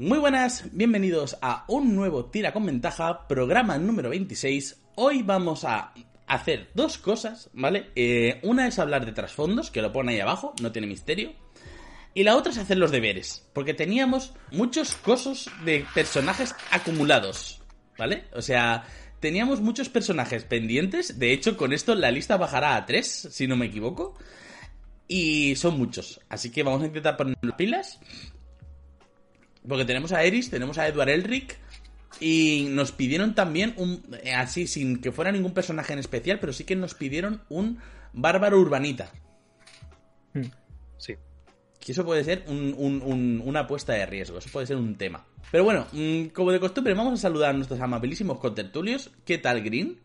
Muy buenas, bienvenidos a un nuevo Tira con Ventaja, programa número 26. Hoy vamos a hacer dos cosas, ¿vale? Eh, una es hablar de trasfondos, que lo pone ahí abajo, no tiene misterio. Y la otra es hacer los deberes, porque teníamos muchos cosos de personajes acumulados, ¿vale? O sea, teníamos muchos personajes pendientes. De hecho, con esto la lista bajará a tres, si no me equivoco. Y son muchos. Así que vamos a intentar poner las pilas. Porque tenemos a Eris, tenemos a Edward Elric. Y nos pidieron también un. eh, Así, sin que fuera ningún personaje en especial, pero sí que nos pidieron un bárbaro urbanita. Sí. Que eso puede ser un- un- un- una apuesta de riesgo, eso puede ser un tema. Pero bueno, mm, como de costumbre, vamos a saludar a nuestros amabilísimos contertulios. ¿Qué tal, Green?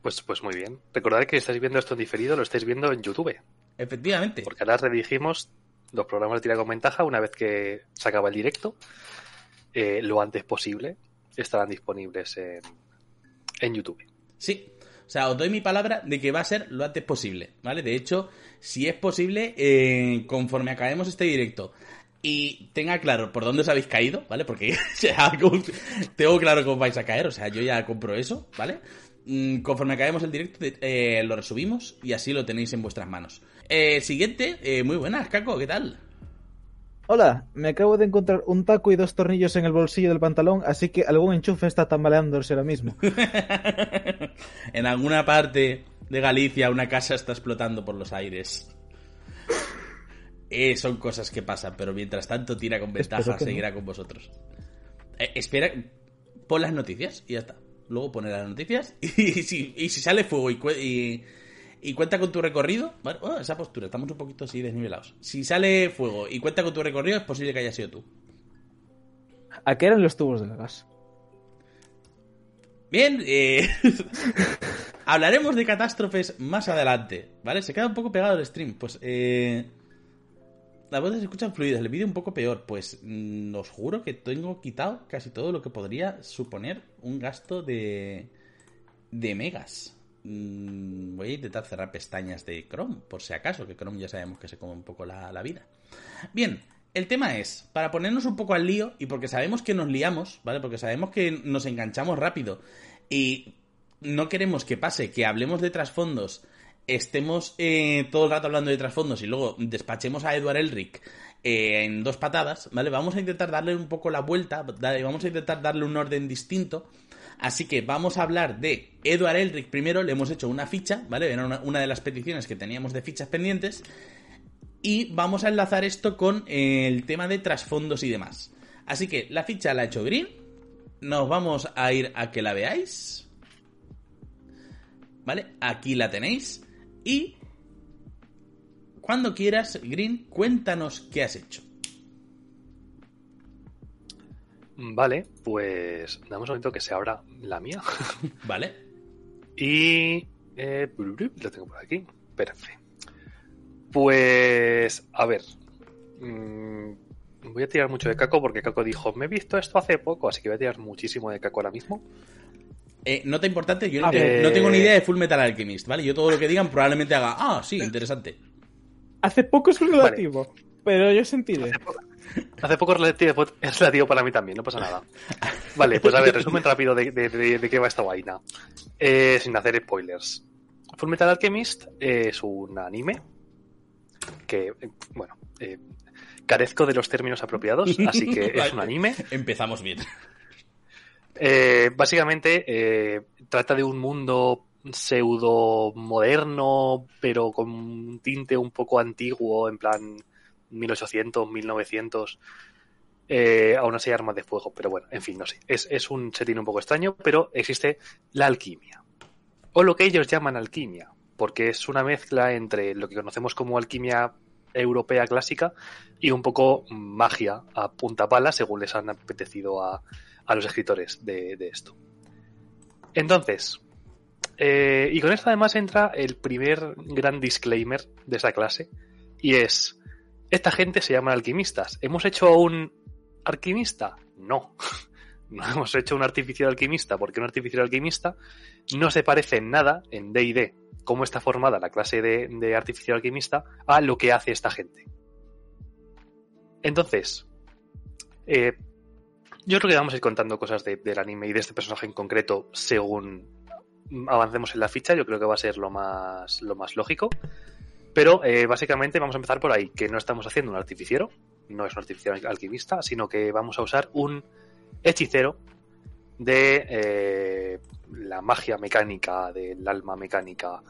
Pues, pues muy bien. Recordad que estáis viendo esto en diferido, lo estáis viendo en YouTube. Efectivamente. Porque ahora redirigimos los programas de tira con ventaja una vez que se acaba el directo. eh, lo antes posible estarán disponibles en, en YouTube. Sí. O sea, os doy mi palabra de que va a ser lo antes posible, ¿vale? De hecho, si es posible, eh, conforme acabemos este directo y tenga claro por dónde os habéis caído, ¿vale? Porque tengo claro cómo vais a caer, o sea, yo ya compro eso, ¿vale? Mm, Conforme acabemos el directo, eh, lo resubimos y así lo tenéis en vuestras manos. Eh, siguiente, eh, muy buenas, Caco, ¿qué tal? Hola, me acabo de encontrar un taco y dos tornillos en el bolsillo del pantalón, así que algún enchufe está tambaleándose ahora mismo. en alguna parte de Galicia una casa está explotando por los aires. Eh, son cosas que pasan, pero mientras tanto tira con ventaja, no. seguirá con vosotros. Eh, espera, pon las noticias y ya está. Luego pone las noticias y, si, y si sale fuego y, y, y cuenta con tu recorrido, bueno, oh, esa postura, estamos un poquito así desnivelados. Si sale fuego y cuenta con tu recorrido, es posible que haya sido tú. ¿A qué eran los tubos del gas? Bien, eh, hablaremos de catástrofes más adelante, ¿vale? Se queda un poco pegado el stream, pues eh, las voces se escuchan fluidas, el vídeo un poco peor, pues mm, os juro que tengo quitado casi todo lo que podría suponer un gasto de, de megas. Mm, voy a intentar cerrar pestañas de Chrome, por si acaso, que Chrome ya sabemos que se come un poco la, la vida. Bien, el tema es, para ponernos un poco al lío y porque sabemos que nos liamos, ¿vale? Porque sabemos que nos enganchamos rápido y no queremos que pase que hablemos de trasfondos, estemos eh, todo el rato hablando de trasfondos y luego despachemos a Edward Elric eh, en dos patadas, ¿vale? Vamos a intentar darle un poco la vuelta, vamos a intentar darle un orden distinto. Así que vamos a hablar de Edward Elric primero, le hemos hecho una ficha, ¿vale? Era una, una de las peticiones que teníamos de fichas pendientes. Y vamos a enlazar esto con el tema de trasfondos y demás. Así que la ficha la ha hecho Green. Nos vamos a ir a que la veáis. ¿Vale? Aquí la tenéis. Y cuando quieras, Green, cuéntanos qué has hecho. Vale, pues damos un momento que se abra la mía. ¿Vale? Y... Eh, lo tengo por aquí. Perfecto. Pues... A ver. mm, voy a tirar mucho de Caco porque Caco dijo, me he visto esto hace poco, así que voy a tirar muchísimo de Caco ahora mismo. Eh, nota importante, yo no, tengo, ver. no tengo ni idea de Full Metal Alchemist, ¿vale? Yo todo lo que digan probablemente haga, ah, sí, interesante. Hace poco es relativo, pero yo sentiré. Hace poco es relativo, es relativo para mí también, no pasa nada. Vale, pues a ver, resumen rápido de, de- de- de qué va esta vaina. Eh, sin hacer spoilers. Full Metal Alchemist es un anime que, eh, bueno, eh, carezco de los términos apropiados, así que es un anime. Empezamos bien. Eh, básicamente eh, trata de un mundo pseudo moderno, pero con un tinte un poco antiguo, en plan 1800, 1900. Eh, aún así hay armas de fuego, pero bueno, en fin, no sé. Es, un setting un poco extraño, pero existe la alquimia. O lo que ellos llaman alquimia, porque es una mezcla entre lo que conocemos como alquimia europea clásica y un poco magia a punta pala, según les han apetecido a, a los escritores de, de esto. Entonces, eh, y con esto además entra el primer gran disclaimer de esa clase, y es, esta gente se llama alquimistas. ¿Hemos hecho a un alquimista? No. No hemos hecho un artificial alquimista, porque un artificial alquimista no se parece en nada en D&D, cómo está formada la clase de, de artificial alquimista, a lo que hace esta gente. Entonces, Eh, yo creo que vamos a ir contando cosas de- del anime y de este personaje en concreto según avancemos en la ficha. Yo creo que va a ser lo más, lo más lógico. Pero eh, básicamente vamos a empezar por ahí, que no estamos haciendo un artificiero, no es un artificiero alquimista, sino que vamos a usar un hechicero de eh, la magia mecánica, del alma mecánica,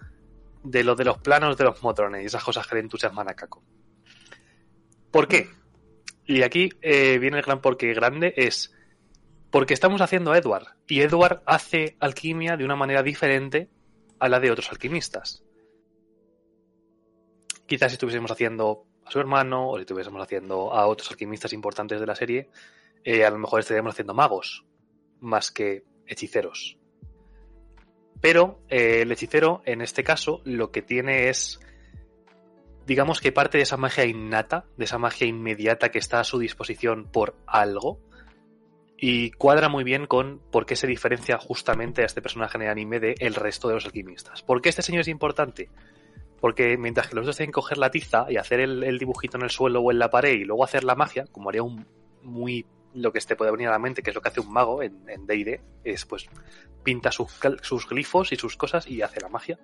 de lo de los planos de los motrones y esas cosas que le entusiasman a Kako. ¿Por qué? Y aquí eh, viene el gran porqué grande, es porque estamos haciendo a Edward, y Edward hace alquimia de una manera diferente a la de otros alquimistas. Quizás si estuviésemos haciendo a su hermano, o si estuviésemos haciendo a otros alquimistas importantes de la serie, eh, a lo mejor estaríamos haciendo magos, más que hechiceros. Pero eh, el hechicero, en este caso, lo que tiene es, digamos que parte de esa magia innata, de esa magia inmediata que está a su disposición por algo, y cuadra muy bien con por qué se diferencia justamente a este personaje en el anime de el resto de los alquimistas. ¿Por qué este señor es importante? Porque mientras que los dos tienen que coger la tiza y hacer el, dibujito en el suelo o en la pared y luego hacer la magia, como haría un muy lo que te puede venir a la mente, que es lo que hace un mago en D&D, es pues pinta sus, sus glifos y sus cosas y hace la magia.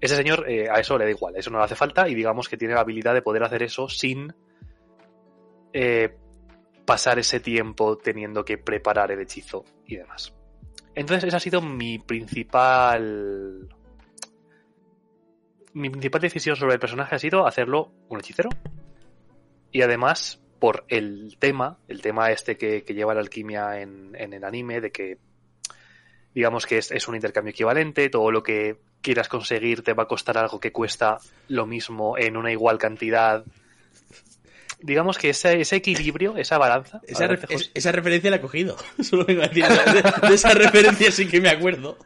Ese señor eh, a eso le da igual, eso no le hace falta y digamos que tiene la habilidad de poder hacer eso sin eh, pasar ese tiempo teniendo que preparar el hechizo y demás. Entonces esa ha sido mi principal... Mi principal decisión sobre el personaje ha sido hacerlo un hechicero. Y además, por el tema, el tema este que, que lleva la alquimia en, en el anime, de que digamos que es, es un intercambio equivalente, todo lo que quieras conseguir te va a costar algo que cuesta lo mismo en una igual cantidad. Digamos que ese, ese equilibrio, esa balanza. Esa, a ver, ref- es- esa referencia la he cogido. Solo vengo a decir, de, de esa referencia sí que me acuerdo.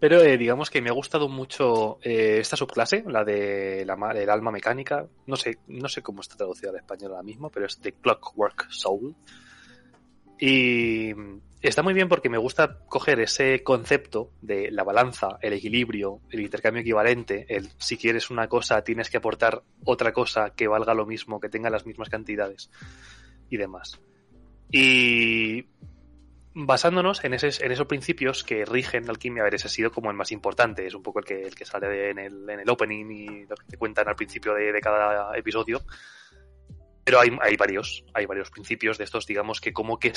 Pero eh, digamos que me ha gustado mucho eh, esta subclase, la de la, el alma mecánica. No sé, no sé cómo está traducida al español ahora mismo, pero es The Clockwork Soul. Y está muy bien porque me gusta coger ese concepto de la balanza, el equilibrio, el intercambio equivalente, el si quieres una cosa tienes que aportar otra cosa que valga lo mismo, que tenga las mismas cantidades y demás. Y basándonos en, esos principios que rigen la alquimia, a ver, ese ha sido como el más importante, es un poco el que, el que sale en, el, en el opening y lo que te cuentan al principio de, cada episodio. Pero hay, hay varios, hay varios principios de estos, digamos, que como que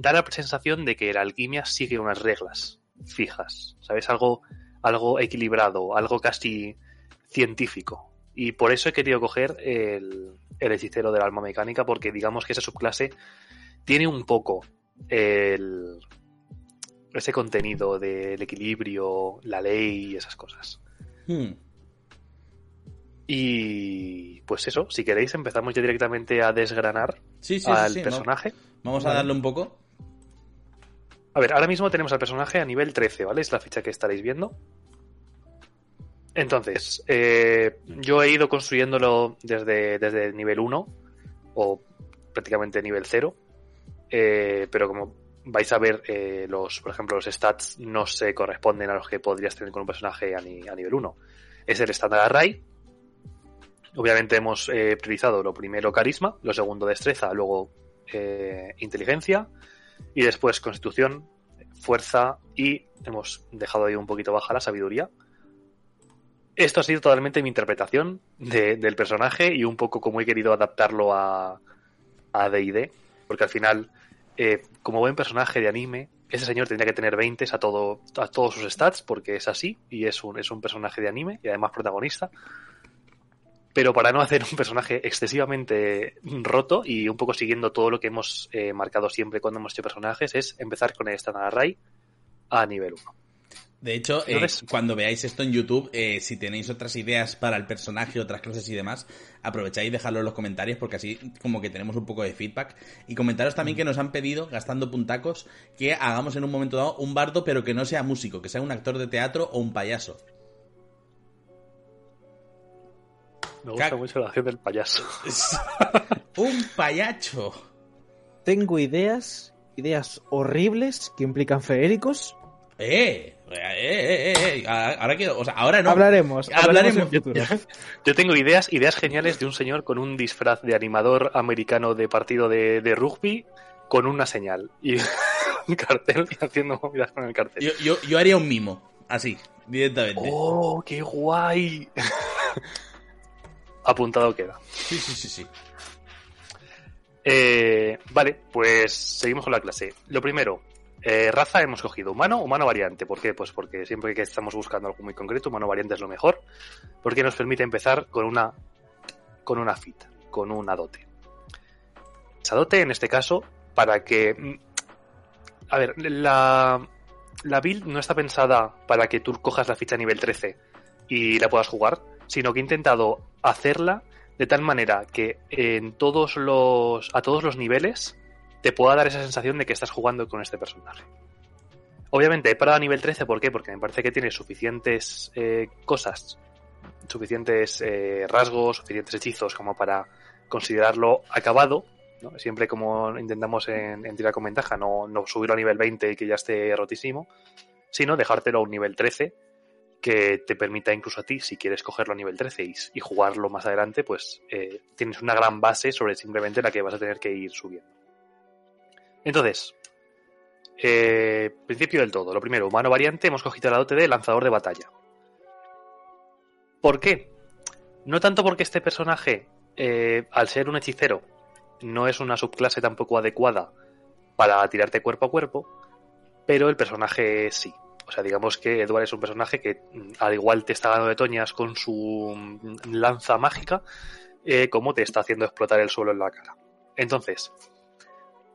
da la sensación de que la alquimia sigue unas reglas fijas, ¿sabes? Algo, algo equilibrado, algo casi científico. Y por eso he querido coger el, el hechicero del alma mecánica, porque digamos que esa subclase tiene un poco el, ese contenido del equilibrio, la ley y esas cosas. Hmm. Y pues eso, si queréis empezamos ya directamente a desgranar Sí, sí, sí, al sí, no. personaje. Vamos a darle un poco. A ver, ahora mismo tenemos al personaje a nivel 13, ¿vale? Es la ficha que estaréis viendo. Entonces, eh, yo he ido construyéndolo desde, desde el nivel 1 o prácticamente nivel 0. Eh, pero como vais a ver, eh, los, por ejemplo, los stats no se corresponden a los que podrías tener con un personaje a, ni- a nivel 1. Es el estándar array. Obviamente hemos eh, priorizado lo primero carisma, lo segundo destreza, luego eh, inteligencia y después constitución, fuerza y hemos dejado ahí un poquito baja la sabiduría. Esto ha sido totalmente mi interpretación de- del personaje y un poco como he querido adaptarlo a a D&D, porque al final, eh, como buen personaje de anime, ese señor tendría que tener 20 a, todo, a todos sus stats, porque es así, y es un, es un personaje de anime, y además protagonista. Pero para no hacer un personaje excesivamente roto y un poco siguiendo todo lo que hemos eh, marcado siempre cuando hemos hecho personajes, es empezar con el Standard Array a nivel 1. De hecho, eh, cuando veáis esto en YouTube, eh, si tenéis otras ideas para el personaje, otras clases y demás, aprovecháis y dejadlo en los comentarios porque así como que tenemos un poco de feedback. Y comentaros también que nos han pedido, gastando puntacos, que hagamos en un momento dado un bardo, pero que no sea músico, que sea un actor de teatro o un payaso. Me gusta Cac- mucho la acción del payaso. ¡Un payacho! Tengo ideas, ideas horribles que implican feéricos, Eh, eh, eh, eh, eh. Ahora quiero, o sea, ahora no. Hablaremos, hablaremos Hablaremos. en futuro. Yo tengo ideas, ideas geniales de un señor con un disfraz de animador americano de partido de, de rugby con una señal y un cartel y haciendo movidas con el cartel. Yo, yo, yo haría un mimo, así, directamente. ¡Oh, qué guay! Apuntado queda. Sí, sí, sí, sí. Eh, vale, pues seguimos con la clase. Lo primero, eh, raza hemos cogido humano, humano variante. ¿Por qué? Pues porque siempre que estamos buscando algo muy concreto, humano variante es lo mejor, porque nos permite empezar con una con una fit, con una dote. Esa en este caso, para que mm, a ver, la la build no está pensada para que tú cojas la ficha nivel 13 y la puedas jugar, sino que he intentado hacerla de tal manera que en todos los a todos los niveles te pueda dar esa sensación de que estás jugando con este personaje. Obviamente he parado a nivel 13, ¿por qué? Porque me parece que tiene suficientes eh, cosas, suficientes eh, rasgos, suficientes hechizos como para considerarlo acabado. ¿no? Siempre como intentamos en, en tirar con ventaja, no, subirlo a nivel 20 y que ya esté rotísimo, sino dejártelo a un nivel 13 que te permita incluso a ti, si quieres cogerlo a nivel 13 y, y jugarlo más adelante, pues eh, tienes una gran base sobre simplemente la que vas a tener que ir subiendo. Entonces, eh, principio del todo. Lo primero, humano variante, hemos cogido la dote de lanzador de batalla. ¿Por qué? No tanto porque este personaje, eh, al ser un hechicero, no es una subclase tampoco adecuada para tirarte cuerpo a cuerpo, pero el personaje sí. O sea, digamos que Edward es un personaje que mm, al igual te está dando de toñas con su mm, lanza mágica, eh, como te está haciendo explotar el suelo en la cara. Entonces,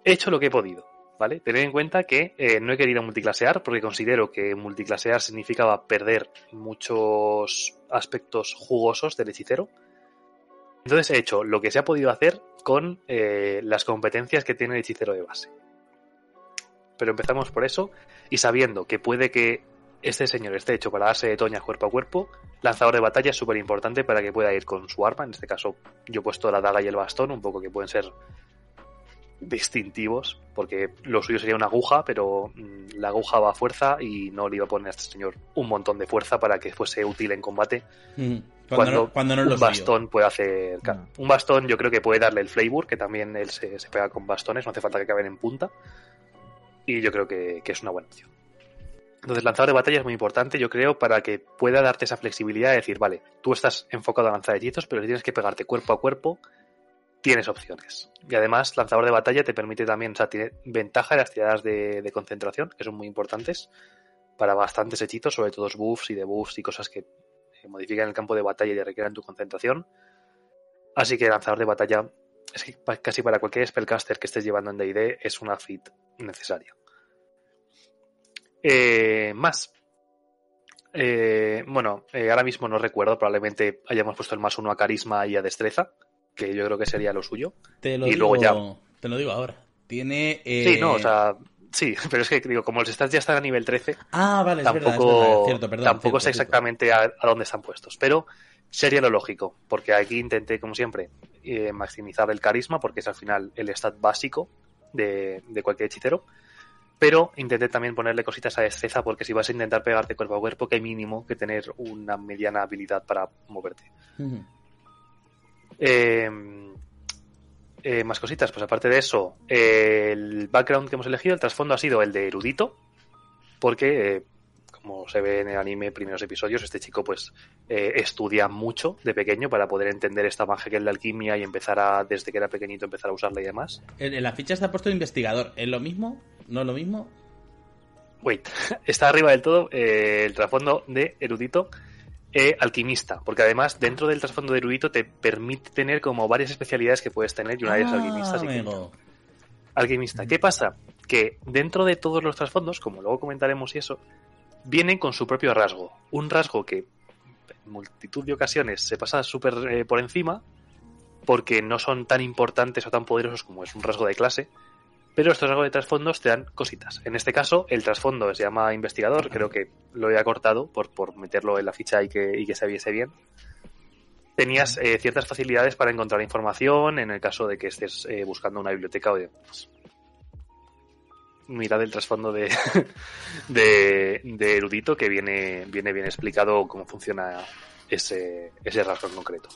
he hecho lo que he podido, ¿vale? Tened en cuenta que eh, no he querido multiclasear porque considero que multiclasear significaba perder muchos aspectos jugosos del hechicero. Entonces he hecho lo que se ha podido hacer con eh, las competencias que tiene el hechicero de base. Pero empezamos por eso y sabiendo que puede que este señor esté hecho para darse de toñas cuerpo a cuerpo, lanzador de batalla es súper importante para que pueda ir con su arma. En este caso, yo he puesto la daga y el bastón, un poco que pueden ser distintivos, porque lo suyo sería una aguja, pero mm, la aguja va a fuerza y no le iba a poner a este señor un montón de fuerza para que fuese útil en combate. Mm. Cuando, Cuando, no, cuando no lo un bastón puede hacer. No. Un bastón yo creo que puede darle el flavor, que también él se, se pega con bastones, no hace falta que acaben en punta. Y yo creo que, que es una buena opción. Entonces, lanzador de batalla es muy importante, yo creo, para que pueda darte esa flexibilidad de decir, vale, tú estás enfocado a lanzar hechizos, pero si tienes que pegarte cuerpo a cuerpo, tienes opciones. Y además, lanzador de batalla te permite también, o sea, tiene ventaja de las tiradas de, concentración, que son muy importantes para bastantes hechizos, sobre todo buffs y debuffs y cosas que modifican el campo de batalla y requieren tu concentración. Así que lanzador de batalla, es que casi para cualquier spellcaster que estés llevando en D&D es una fit necesaria. Eh, más. Eh, bueno, eh, ahora mismo no recuerdo, probablemente hayamos puesto el más uno a carisma y a destreza, que yo creo que sería lo suyo. Te lo Y digo, luego Te lo digo ahora. Tiene. eh, Sí, no, o sea, sí, pero es que digo, como los stats ya están a nivel 13, Ah, vale, es verdad, es tampoco, verdad, cierto, perdón, tampoco cierto, sé exactamente a, a dónde están puestos, pero sería lo lógico, porque aquí intenté, como siempre, eh, maximizar el carisma, porque es al final el stat básico de, de cualquier hechicero, pero intenté también ponerle cositas a destreza, porque si vas a intentar pegarte cuerpo a cuerpo, que hay mínimo que tener una mediana habilidad para moverte. Eh, eh, más cositas, pues aparte de eso, eh, el background que hemos elegido, el trasfondo ha sido el de erudito, porque, eh, como se ve en el anime, primeros episodios, este chico pues eh, estudia mucho de pequeño para poder entender esta magia que es la alquimia y empezar a, desde que era pequeñito, empezar a usarla y demás. En, en la ficha está puesto investigador. ¿Es lo mismo? ¿No es lo mismo? Wait, está arriba del todo el trasfondo de erudito eh, alquimista, porque además dentro del trasfondo de erudito te permite tener como varias especialidades que puedes tener y una de ellas Ah, alquimista. así que- amigo. alquimista. ¿Qué pasa? Que dentro de todos los trasfondos, como luego comentaremos y eso, vienen con su propio rasgo. Un rasgo que en multitud de ocasiones se pasa súper eh, por encima porque no son tan importantes o tan poderosos como es un rasgo de clase, pero estos rasgos de trasfondos te dan cositas. En este caso, el trasfondo se llama investigador, creo que lo he acortado por, por meterlo en la ficha y que, y que se viese bien. Tenías eh, ciertas facilidades para encontrar información en el caso de que estés eh, buscando una biblioteca o demás. mirad el trasfondo de, de, de erudito que viene, viene bien explicado cómo funciona ese, ese rasgo en concreto.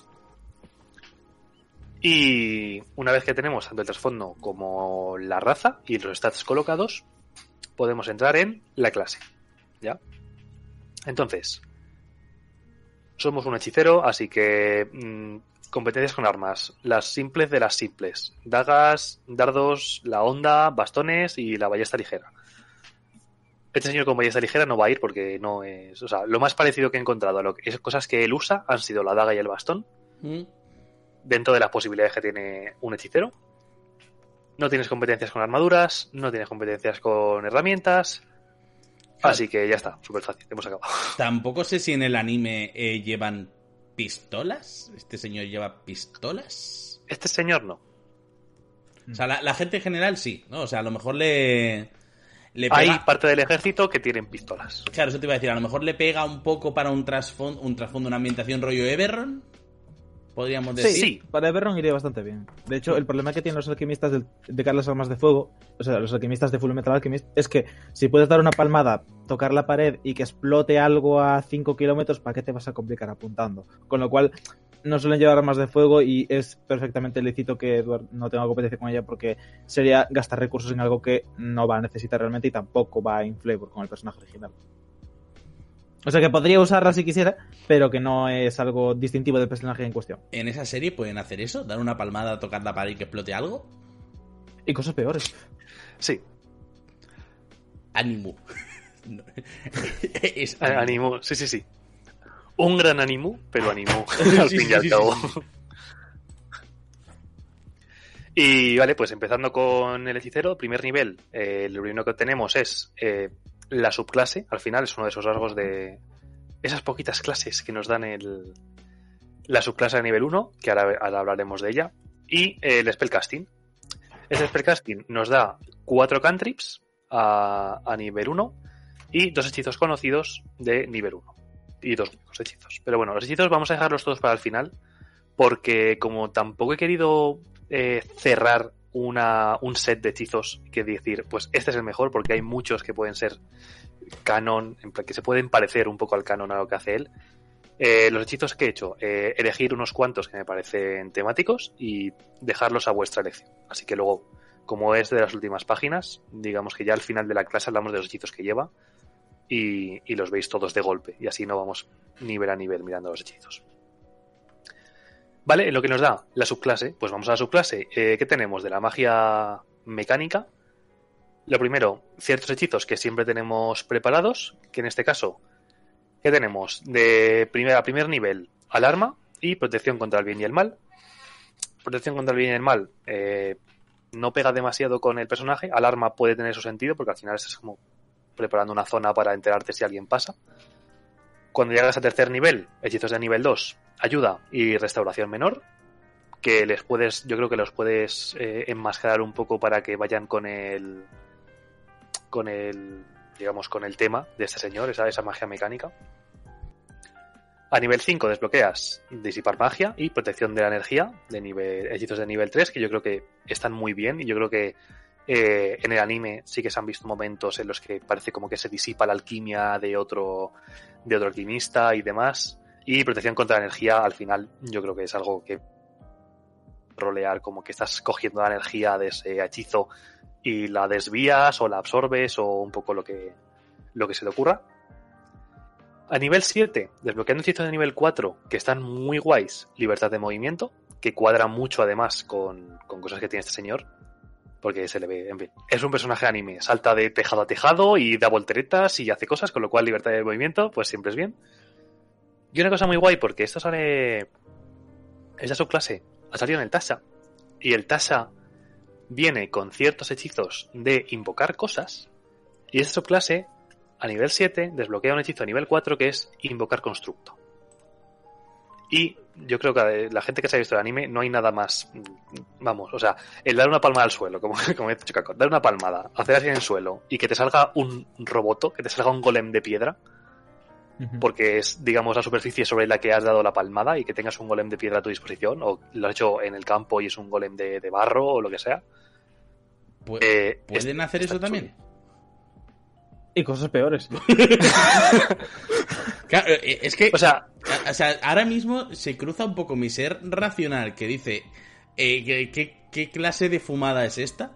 Y una vez que tenemos tanto el trasfondo como la raza y los stats colocados, podemos entrar en la clase. ¿Ya? Entonces, somos un hechicero, así que mm, competencias con armas. Las simples de las simples. Dagas, dardos, la onda, bastones y la ballesta ligera. Este señor con ballesta ligera no va a ir porque no es... O sea, lo más parecido que he encontrado a lo que cosas que él usa han sido la daga y el bastón. Mm. Dentro de las posibilidades que tiene un hechicero. No tienes competencias con armaduras, no tienes competencias con herramientas. Así que ya está, súper fácil, hemos acabado. Tampoco sé si en el anime eh, llevan pistolas. ¿Este señor lleva pistolas? Este señor no. O sea, la, la gente en general sí, ¿no? O sea, a lo mejor le... le Hay pega- parte del ejército que tienen pistolas. Claro, eso te iba a decir. A lo mejor le pega un poco para un trasfondo, un trasfondo, una ambientación rollo Everron. Podríamos Sí, decir. sí, para Everron iría bastante bien. De hecho, el problema que tienen los alquimistas del- de, Carlos Armas de Fuego, o sea, los alquimistas de Full Metal Alchemist, es que si puedes dar una palmada, tocar la pared y que explote algo a 5 kilómetros, ¿para qué te vas a complicar apuntando? Con lo cual, no suelen llevar armas de fuego y es perfectamente lícito que Edward no tenga competencia con ella porque sería gastar recursos en algo que no va a necesitar realmente y tampoco va in flavor con el personaje original. O sea que podría usarla si quisiera, pero que no es algo distintivo del personaje en cuestión. En esa serie pueden hacer eso, dar una palmada, tocar la pared y que explote algo. Y cosas peores. Sí, Animu. Es a- animu, sí, sí, sí. Un gran animu, pero animu, al sí, fin y al sí, cabo. sí, sí. Y vale, pues empezando con el hechicero, primer nivel, eh, lo primero que tenemos es eh, la subclase, al final es uno de esos rasgos de esas poquitas clases que nos dan el, la subclase de nivel 1, que ahora, hablaremos de ella, y eh, el spellcasting. Este spellcasting nos da cuatro cantrips a, a nivel 1 y dos hechizos conocidos de nivel 1 y dos únicos hechizos. Pero bueno, los hechizos vamos a dejarlos todos para el final porque como tampoco he querido eh, cerrar una, un set de hechizos que decir, pues este es el mejor porque hay muchos que pueden ser canon, que se pueden parecer un poco al canon a lo que hace él. Eh, los hechizos que he hecho, eh, elegir unos cuantos que me parecen temáticos y dejarlos a vuestra elección. Así que luego, como es de las últimas páginas, digamos que ya al final de la clase hablamos de los hechizos que lleva y, y los veis todos de golpe y así no vamos nivel a nivel mirando los hechizos. Vale, lo que nos da la subclase, pues vamos a la subclase. Eh, ¿Qué tenemos de la magia mecánica? Lo primero, ciertos hechizos que siempre tenemos preparados, que en este caso, ¿qué tenemos? De primer, a primer nivel, alarma y protección contra el bien y el mal. Protección contra el bien y el mal eh, no pega demasiado con el personaje. Alarma puede tener su sentido porque al final estás como preparando una zona para enterarte si alguien pasa. Cuando llegas a tercer nivel, hechizos de nivel 2, ayuda y restauración menor, que les puedes, yo creo que los puedes eh, enmascarar un poco para que vayan con el, con el, digamos, con el tema de este señor, esa, esa magia mecánica. A nivel 5 desbloqueas disipar magia y protección de la energía, de nivel, hechizos de nivel 3, que yo creo que están muy bien y yo creo que eh, en el anime sí que se han visto momentos en los que parece como que se disipa la alquimia de otro, de otro alquimista y demás. Y protección contra la energía, al final, yo creo que es algo que rolear, como que estás cogiendo la energía de ese hechizo y la desvías o la absorbes o un poco lo que, lo que se te ocurra. A nivel 7, desbloqueando hechizos de nivel 4 que están muy guays, libertad de movimiento, que cuadra mucho además con, con cosas que tiene este señor, porque se le ve, en fin, es un personaje anime, salta de tejado a tejado y da volteretas y hace cosas, con lo cual libertad de movimiento, pues siempre es bien. Y una cosa muy guay, porque esto sale, esta subclase ha salido en el Tasha, y el Tasha viene con ciertos hechizos de invocar cosas, y esta subclase, a nivel 7, desbloquea un hechizo a nivel 4 que es invocar constructo. Y yo creo que la gente que se ha visto el anime no hay nada más. Vamos, o sea, el dar una palmada al suelo, como, como he dicho Caco, dar una palmada, hacer así en el suelo y que te salga un roboto, que te salga un golem de piedra, porque es, digamos, la superficie sobre la que has dado la palmada y que tengas un golem de piedra a tu disposición, o lo has hecho en el campo y es un golem de, de barro o lo que sea. pu- Eh, ¿Pueden es- hacer eso también? Y cosas peores. Claro, eh, es que, O sea, o sea, ahora mismo se cruza un poco mi ser racional que dice, eh, ¿qué, qué, qué clase de fumada es esta?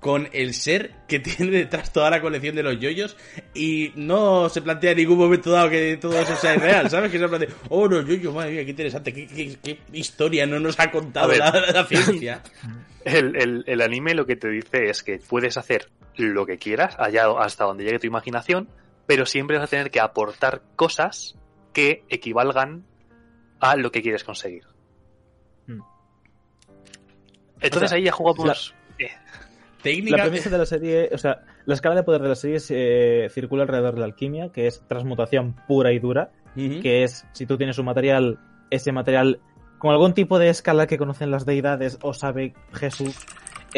Con el ser que tiene detrás toda la colección de los yoyos y no se plantea en ningún momento dado que todo eso sea real, ¿sabes? Que se plantea, oh, los yoyos, madre mía, qué interesante, qué, qué- qué historia no nos ha contado ver. la, la ciencia. el, el- el anime lo que te dice es que puedes hacer lo que quieras, allá hasta donde llegue tu imaginación, pero siempre vas a tener que aportar cosas que equivalgan a lo que quieres conseguir. Hmm. Entonces O sea, ahí ya jugamos. eh, La premisa de la serie, o sea, la escala de poder de la serie se circula alrededor de la alquimia, que es transmutación pura y dura, que es si tú tienes un material, ese material con algún tipo de escala que conocen las deidades o sabe Jesús,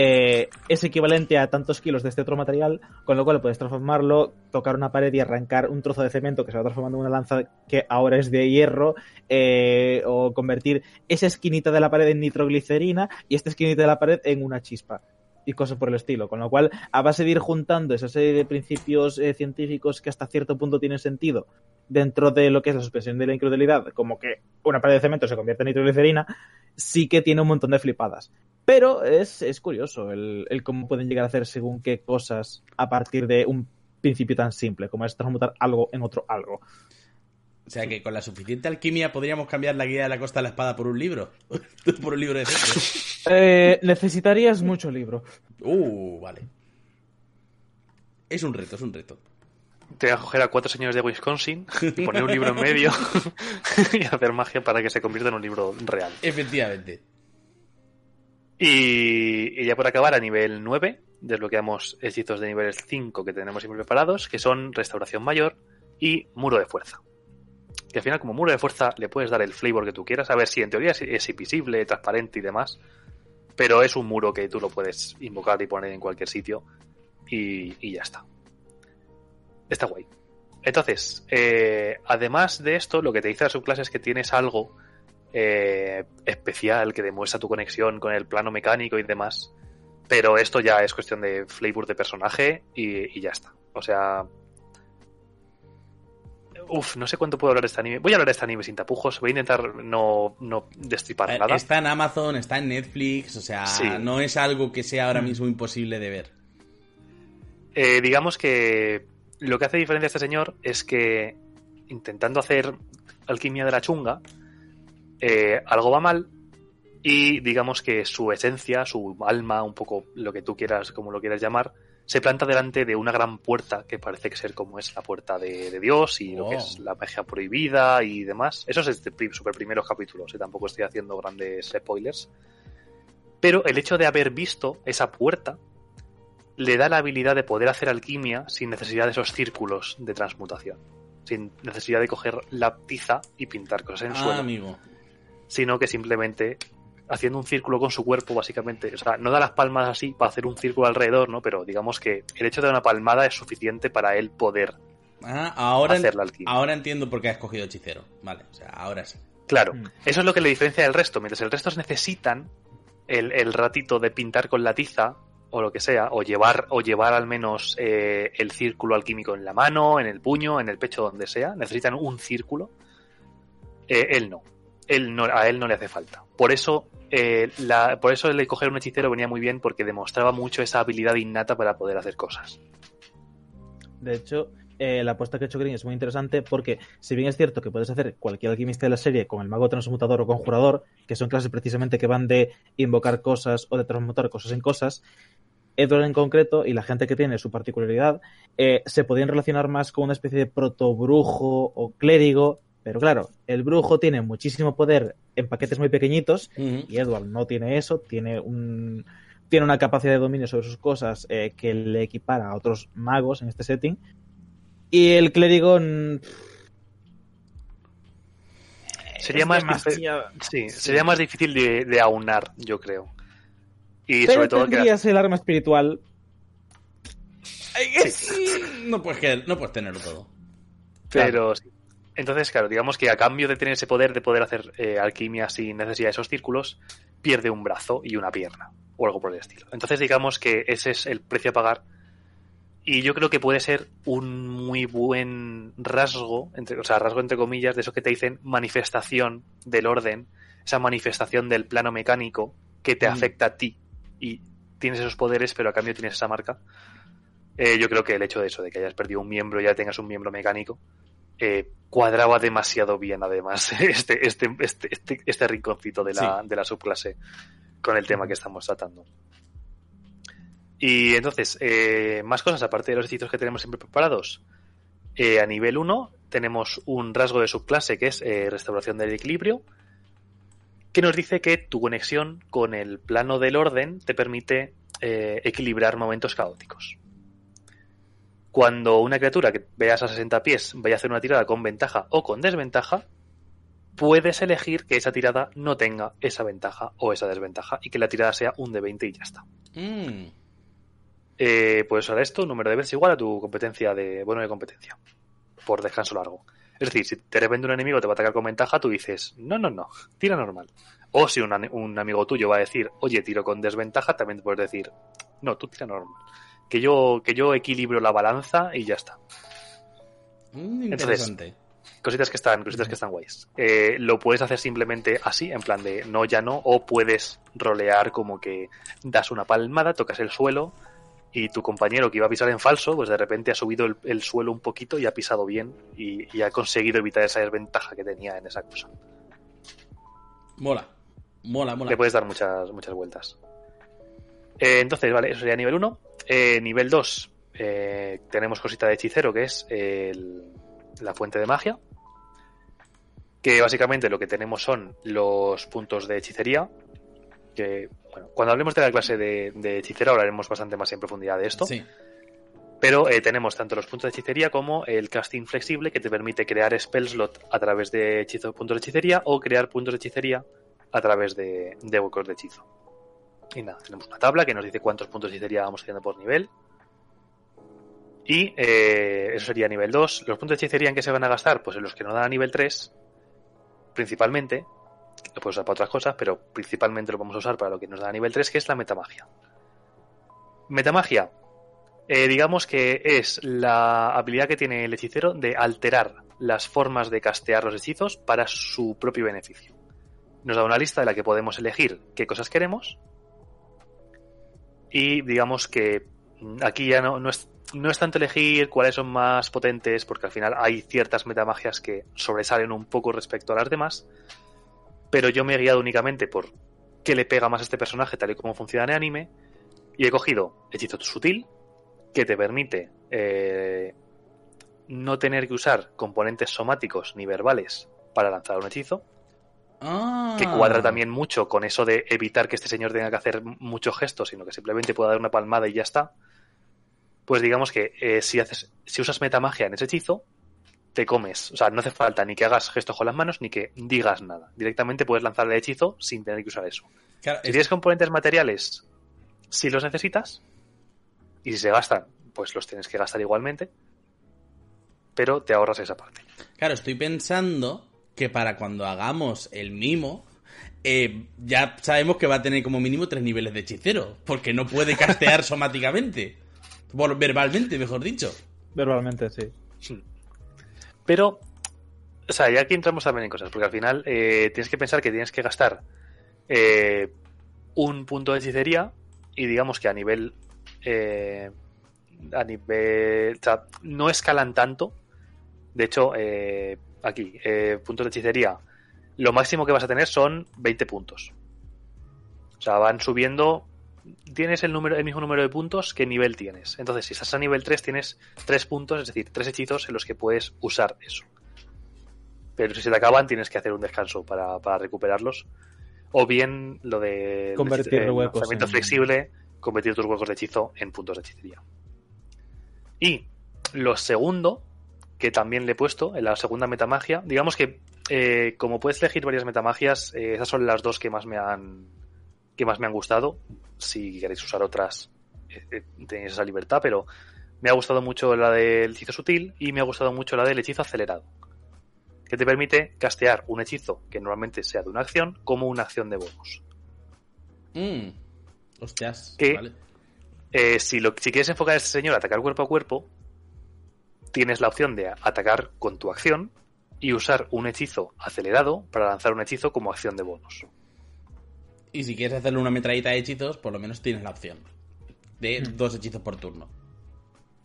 eh, es equivalente a tantos kilos de este otro material, con lo cual puedes transformarlo, tocar una pared y arrancar un trozo de cemento que se va transformando en una lanza que ahora es de hierro, eh, o convertir esa esquinita de la pared en nitroglicerina y esta esquinita de la pared en una chispa. Y cosas por el estilo. Con lo cual, a base de ir juntando esa serie de principios eh, científicos que hasta cierto punto tienen sentido dentro de lo que es la suspensión de la incredulidad, como que una pared de cemento se convierte en nitroglicerina, sí que tiene un montón de flipadas. Pero es, es curioso el, cómo pueden llegar a hacer según qué cosas a partir de un principio tan simple, como es transmutar algo en otro algo. O sea que con la suficiente alquimia podríamos cambiar la guía de la costa de la espada por un libro. por un libro de ciencia. Eh, necesitarías mucho libro. Uh, vale. Es un reto, es un reto. te voy a coger a cuatro señores de Wisconsin, y poner un libro en medio y hacer magia para que se convierta en un libro real. Efectivamente. Y, y ya por acabar, a nivel 9, desbloqueamos hechizos de nivel 5 que tenemos siempre preparados, que son Restauración Mayor y Muro de Fuerza. Que al final, como muro de fuerza, le puedes dar el flavor que tú quieras. A ver si en teoría es, es invisible, transparente y demás. Pero es un muro que tú lo puedes invocar y poner en cualquier sitio. Y, y ya está. Está guay. Entonces, eh, además de esto, lo que te dice la subclase es que tienes algo eh, especial que demuestra tu conexión con el plano mecánico y demás. Pero esto ya es cuestión de flavor de personaje y, y ya está. O sea. Uf, no sé cuánto puedo hablar de este anime. Voy a hablar de este anime sin tapujos. Voy a intentar no, no destripar Eh, nada. Está en Amazon, está en Netflix, o sea, Sí. no es algo que sea ahora mismo imposible de ver. Eh, digamos que lo que hace diferencia a este señor es que intentando hacer alquimia de la chunga, eh, algo va mal y digamos que su esencia, su alma, un poco lo que tú quieras, como lo quieras llamar, se planta delante de una gran puerta que parece que ser como es la puerta de, de Dios y lo que Oh. es la magia prohibida y demás. Eso es de pri- super primeros capítulos y tampoco estoy haciendo grandes spoilers. Pero el hecho de haber visto esa puerta le da la habilidad de poder hacer alquimia sin necesidad de esos círculos de transmutación. Sin necesidad de coger la tiza y pintar cosas en Ah, suelo. amigo. Sino que simplemente haciendo un círculo con su cuerpo, básicamente. O sea, no da las palmas así para hacer un círculo alrededor, ¿no? Pero digamos que el hecho de dar una palmada es suficiente para él poder Ah, ahora, hacer la alquimia. ahora entiendo por qué ha escogido hechicero. Vale, o sea, ahora sí. Claro, Mm. eso es lo que le diferencia del resto. Mientras el resto necesitan el, el ratito de pintar con la tiza o lo que sea, o llevar, o llevar al menos eh, el círculo alquímico en la mano, en el puño, en el pecho, donde sea, necesitan un círculo. Eh, él no. Él no. A él no le hace falta. Por eso, eh, por eso el coger un hechicero venía muy bien porque demostraba mucho esa habilidad innata para poder hacer cosas. De hecho, eh, la apuesta que ha hecho Green es muy interesante porque, si bien es cierto que puedes hacer cualquier alquimista de la serie con el mago transmutador o conjurador, que son clases precisamente que van de invocar cosas o de transmutar cosas en cosas, Edward en concreto y la gente que tiene su particularidad eh, se podían relacionar más con una especie de protobrujo o clérigo, pero claro, el brujo tiene muchísimo poder en paquetes muy pequeñitos y Edward no tiene eso, tiene un tiene una capacidad de dominio sobre sus cosas eh, que le equipara a otros magos en este setting. Y el clérigo mm, Sería más, demasiado- sí, sería más difícil de, de aunar, yo creo. Y Pero sobre todo que el arma espiritual. Sí. No, puedes que- no puedes tenerlo todo. Pero sí. Entonces, claro, digamos que a cambio de tener ese poder de poder hacer eh, alquimia sin necesidad de esos círculos, pierde un brazo y una pierna, o algo por el estilo. Entonces digamos que ese es el precio a pagar. Y yo creo que puede ser un muy buen rasgo, entre, o sea, rasgo entre comillas, de eso que te dicen manifestación del orden, esa manifestación del plano mecánico que te Mm. afecta a ti y tienes esos poderes, pero a cambio tienes esa marca. Eh, yo creo que el hecho de eso, de que hayas perdido un miembro y ya tengas un miembro mecánico, eh, cuadraba demasiado bien, además, este, este, este, este, este rinconcito de la, de la subclase con el tema que estamos tratando. Y entonces, eh, más cosas aparte de los hechizos que tenemos siempre preparados. Eh, a nivel 1 tenemos un rasgo de subclase que es eh, restauración del equilibrio, que nos dice que tu conexión con el plano del orden te permite equilibrar momentos caóticos. Cuando una criatura que veas a 60 pies vaya a hacer una tirada con ventaja o con desventaja, puedes elegir que esa tirada no tenga esa ventaja o esa desventaja y que la tirada sea un de 20 y ya está. Mm. Eh, puedes usar esto, número de veces igual a tu competencia de bueno de competencia por descanso largo. Es decir, si de repente un enemigo te va a atacar con ventaja, tú dices, no, no, no, tira normal. O si un, amigo tuyo va a decir, oye, tiro con desventaja, también te puedes decir, no, tú tira normal. Que yo, que yo equilibro la balanza y ya está. Mm, Entonces, interesante. Cositas que están, cositas que están guays. Eh, lo puedes hacer simplemente así, en plan de no, ya no, o puedes rolear como que das una palmada, tocas el suelo y tu compañero que iba a pisar en falso, pues de repente ha subido el, el suelo un poquito y ha pisado bien y, y ha conseguido evitar esa desventaja que tenía en esa cosa. Mola. Mola, mola. Le puedes dar muchas, muchas vueltas. Eh, entonces, vale, eso sería nivel 1. Nivel 2, tenemos cosita de hechicero, que es el- la fuente de magia. Que básicamente lo que tenemos son los puntos de hechicería. Que, bueno, cuando hablemos de la clase de, de hechicero hablaremos bastante más en profundidad de esto. Sí. Pero eh, tenemos tanto los puntos de hechicería como el casting flexible que te permite crear spell slot a través de hechizo, puntos de hechicería o crear puntos de hechicería a través de, de huecos de hechizo. Y nada, tenemos una tabla que nos dice cuántos puntos de hechicería vamos haciendo por nivel. Y eh, eso sería nivel 2. Los puntos de hechicería en que se van a gastar, pues en los que nos dan a nivel 3, principalmente. Lo puedes usar para otras cosas, pero principalmente lo vamos a usar para lo que nos da a nivel 3, que es la metamagia. Metamagia, eh, digamos que es la habilidad que tiene el hechicero de alterar las formas de castear los hechizos para su propio beneficio. Nos da una lista de la que podemos elegir qué cosas queremos. Y digamos que aquí ya no, no, es, no es tanto elegir cuáles son más potentes, porque al final hay ciertas metamagias que sobresalen un poco respecto a las demás. Pero yo me he guiado únicamente por qué le pega más a este personaje, tal y como funciona en anime. Y he cogido hechizo sutil, que te permite eh, no tener que usar componentes somáticos ni verbales para lanzar un hechizo, Ah. que cuadra también mucho con eso de evitar que este señor tenga que hacer muchos gestos, sino que simplemente pueda dar una palmada y ya está. Pues digamos que eh, si haces, si usas metamagia en ese hechizo, te comes. O sea, no hace falta ni que hagas gestos con las manos ni que digas nada. Directamente puedes lanzar el hechizo sin tener que usar eso. Claro, Si es- tienes componentes materiales, si los necesitas, y si se gastan, pues los tienes que gastar igualmente, pero te ahorras esa parte. claro, estoy pensando que para cuando hagamos el mimo, eh, ya sabemos que va a tener como mínimo tres niveles de hechicero, porque no puede castear somáticamente. Por- verbalmente, mejor dicho. Verbalmente, sí. Pero, o sea, ya aquí entramos también en cosas, porque al final eh, tienes que pensar que tienes que gastar eh, un punto de hechicería y digamos que a nivel... eh, a nivel... O sea, no escalan tanto. De hecho, eh, aquí, eh, puntos de hechicería, lo máximo que vas a tener son 20 puntos. O sea, van subiendo... Tienes el, número, el mismo número de puntos que nivel tienes. Entonces, si estás a nivel 3, tienes 3 puntos, es decir, 3 hechizos en los que puedes usar eso. Pero si se te acaban, tienes que hacer un descanso para, para recuperarlos. O bien lo de Convertir el huecos lanzamiento en- flexible, convertir tus huecos de hechizo en puntos de hechicería. Y lo segundo, que también le he puesto en la segunda metamagia, digamos que eh, como puedes elegir varias metamagias, eh, esas son las dos que más me han que más me han gustado. Si queréis usar otras, eh, eh, tenéis esa libertad, pero me ha gustado mucho la del hechizo sutil y me ha gustado mucho la del hechizo acelerado, que te permite castear un hechizo que normalmente sea de una acción como una acción de bonus. Mm. Hostias. Vale. Eh, si, lo, si quieres enfocar a este señor a atacar cuerpo a cuerpo, tienes la opción de atacar con tu acción y usar un hechizo acelerado para lanzar un hechizo como acción de bonus. Y si quieres hacerle una metralleta de hechizos, por lo menos tienes la opción de Hmm. dos hechizos por turno.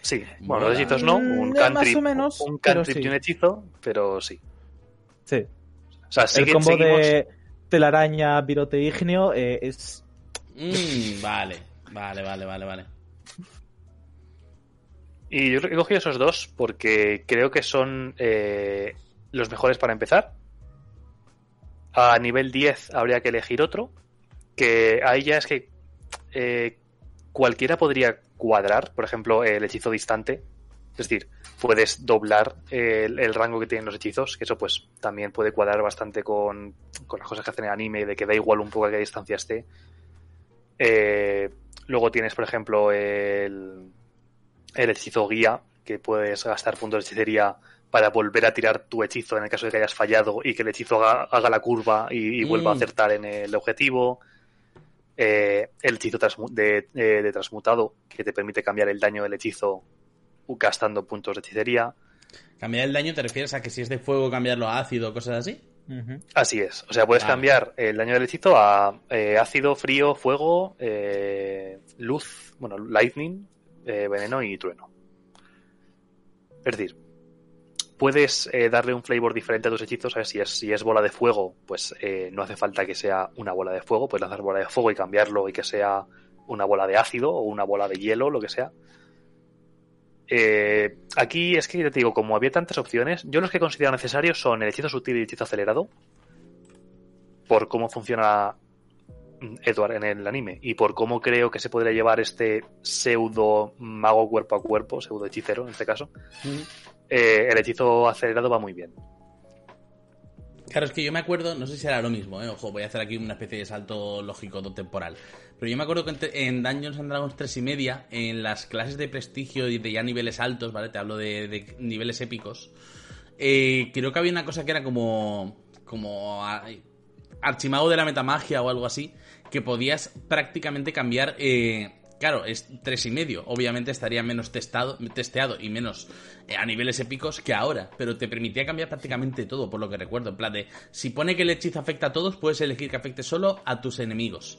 Sí, bueno, los hechizos no, Mm, un cantrip, o menos, un pero cantrip sí. y un hechizo, pero sí. Sí. O sea, sí el combo seguimos- de telaraña, virote ígneo eh, es. Mm, vale, vale, vale, vale, vale. Y yo he cogido esos dos porque creo que son eh, los mejores para empezar. A nivel 10 habría que elegir otro. Que ahí ya es que eh, cualquiera podría cuadrar, por ejemplo, el hechizo distante. Es decir, puedes doblar el, el rango que tienen los hechizos, que eso pues también puede cuadrar bastante con, con las cosas que hacen en anime, de que da igual un poco a qué distancia esté. Eh, luego tienes, por ejemplo, el, el hechizo guía, que puedes gastar puntos de hechicería para volver a tirar tu hechizo en el caso de que hayas fallado y que el hechizo haga, haga la curva y, y vuelva a Mm. acertar en el objetivo. Eh, el hechizo transmu- de, eh, de transmutado, que te permite cambiar el daño del hechizo gastando puntos de hechicería. ¿Cambiar el daño te refieres a que si es de fuego cambiarlo a ácido o cosas así? Así es. O sea, puedes cambiar el daño del hechizo a eh, ácido, frío, fuego, eh, luz, bueno, lightning, eh, veneno y trueno. Es decir, puedes eh, darle un flavor diferente a tus hechizos. ¿sabes? Si, es, si es bola de fuego, pues eh, no hace falta que sea una bola de fuego. Puedes lanzar bola de fuego y cambiarlo y que sea una bola de ácido o una bola de hielo, lo que sea. Aquí es que te digo, como había tantas opciones, yo los que considero necesarios son el hechizo sutil y el hechizo acelerado, por cómo funciona Edward en el anime y por cómo creo que se podría llevar este pseudo mago cuerpo a cuerpo, pseudo hechicero en este caso. Eh, el hechizo acelerado va muy bien. Claro, es que yo me acuerdo, no sé si era lo mismo, ¿eh? ojo, voy a hacer aquí una especie de salto lógico temporal. Pero yo me acuerdo que en Dungeons and Dragons 3 y media, en las clases de prestigio y de ya niveles altos, ¿vale? Te hablo de, de niveles épicos. eh, creo que había una cosa que era como. como. a- archimago de la metamagia o algo así. Que podías prácticamente cambiar. eh, claro, es tres y medio. Obviamente estaría menos testado, testeado y menos eh, a niveles épicos que ahora. Pero te permitía cambiar prácticamente todo, por lo que recuerdo. En plan de. Si pone que el hechizo afecta a todos, puedes elegir que afecte solo a tus enemigos.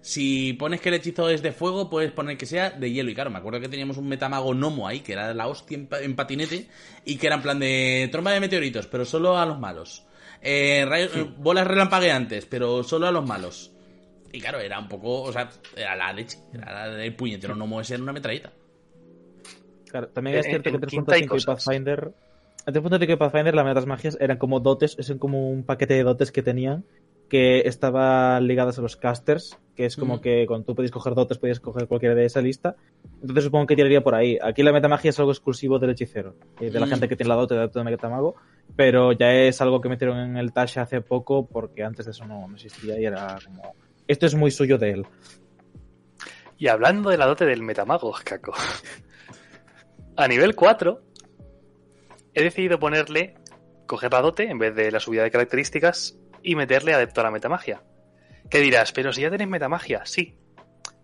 Si pones que el hechizo es de fuego, puedes poner que sea de hielo. Y claro, me acuerdo que teníamos un metamago gnomo ahí, que era la hostia en, pa- en patinete, y que era en plan de tromba de meteoritos, pero solo a los malos. Eh, rayos- eh, bolas relampagueantes, pero solo a los malos. Y claro, era un poco, o sea, era la leche, era la- el puñetero gnomo ese en una metralleta. Claro, también es En- cierto en que quinta hay 3.5 y. Pathfinder. En 3.5 y Pathfinder, las metas magias eran como dotes, es como un paquete de dotes que tenían que estaban ligadas a los casters, que es como Ujú. que cuando tú podías coger dotes, podías coger cualquiera de esa lista. Entonces supongo que tiraría por ahí. Aquí la metamagia es algo exclusivo del hechicero, y de la Mm. gente que tiene la dote de dote de metamago, pero ya es algo que metieron en el Tasha hace poco, porque antes de eso no, no existía y era como. Esto es muy suyo de él. Y hablando de la dote del metamago, Caco. A nivel 4, he decidido ponerle, coger la dote en vez de la subida de características y meterle adepto a la metamagia. ¿Qué dirás? Pero si ya tienes metamagia, sí.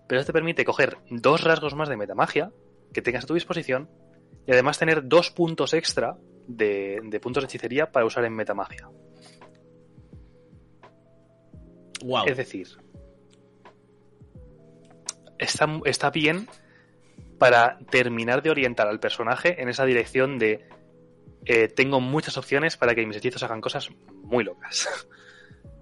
Pero esto te permite coger dos rasgos más de metamagia que tengas a tu disposición y además tener dos puntos extra de, de puntos de hechicería para usar en metamagia. Wow. Es decir, está, está bien para terminar de orientar al personaje en esa dirección de eh, tengo muchas opciones para que mis hechizos hagan cosas muy locas.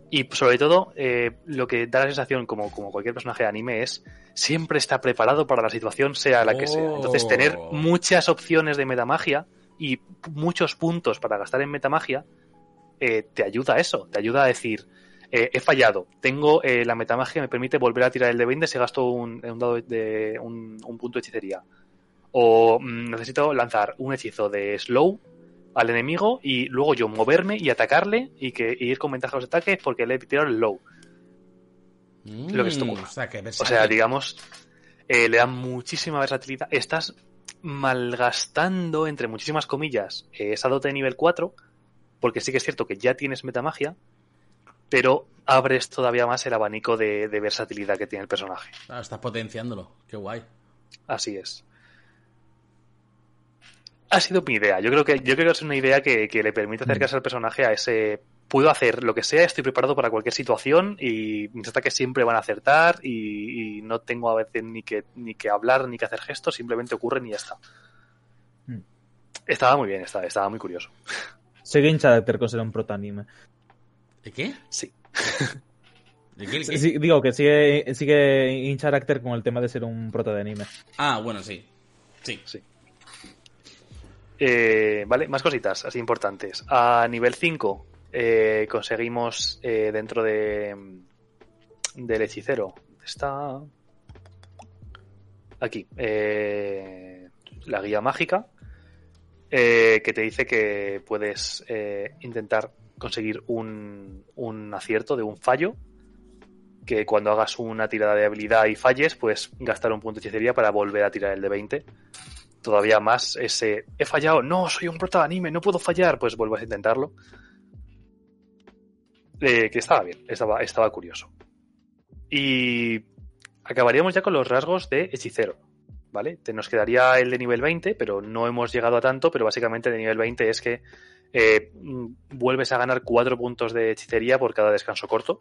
Y sobre todo, eh, lo que da la sensación, como, como cualquier personaje de anime, es siempre está preparado para la situación, sea la que sea. Entonces, tener Oh. muchas opciones de metamagia y muchos puntos para gastar en metamagia eh, te ayuda a eso. Te ayuda a decir, eh, he fallado, tengo eh, la metamagia me permite volver a tirar el de 20 si gasto un, un dado de un, un punto de hechicería. O mm, necesito lanzar un hechizo de slow al enemigo y luego yo moverme y atacarle y que y ir con ventaja a los ataques porque le he tirado el low. lo que te Mm, o sea, que O versátil. sea, digamos, eh, le da muchísima versatilidad. Estás malgastando, entre muchísimas comillas, eh, esa dote de nivel 4, porque sí que es cierto que ya tienes metamagia, pero abres todavía más el abanico de, de versatilidad que tiene el personaje. Claro, estás potenciándolo. Qué guay. Así es. Ha sido mi idea. Yo creo que, yo creo que es una idea que, que le permite acercarse al personaje a ese. Puedo hacer lo que sea, estoy preparado para cualquier situación y mis ataques siempre van a acertar y, y no tengo a veces ni que, ni que hablar ni que hacer gestos, simplemente ocurren y ya está. Mm. Estaba muy bien, estaba, estaba muy curioso. Sigue en carácter con ser un protanime. ¿De qué? Sí. ¿De qué? el qué? Sí, digo que sigue, sigue in character con el tema de ser un prota de anime. Ah, bueno, sí. Sí. Sí. Eh, vale, más cositas así importantes. A nivel 5 eh, conseguimos eh, dentro de del hechicero. ¿Dónde Está aquí. la guía mágica. que te dice que puedes intentar conseguir un, un acierto de un fallo. Que cuando hagas una tirada de habilidad y falles, puedes gastar un punto de hechicería para volver a tirar el de 20 todavía más ese he fallado, no, soy un prota anime, no puedo fallar, pues vuelvas a intentarlo. Eh, que estaba bien, estaba, estaba curioso. Y acabaríamos ya con los rasgos de hechicero, ¿vale? Te nos quedaría el de nivel 20, pero no hemos llegado a tanto, pero básicamente de nivel 20 es que eh, vuelves a ganar 4 puntos de hechicería por cada descanso corto.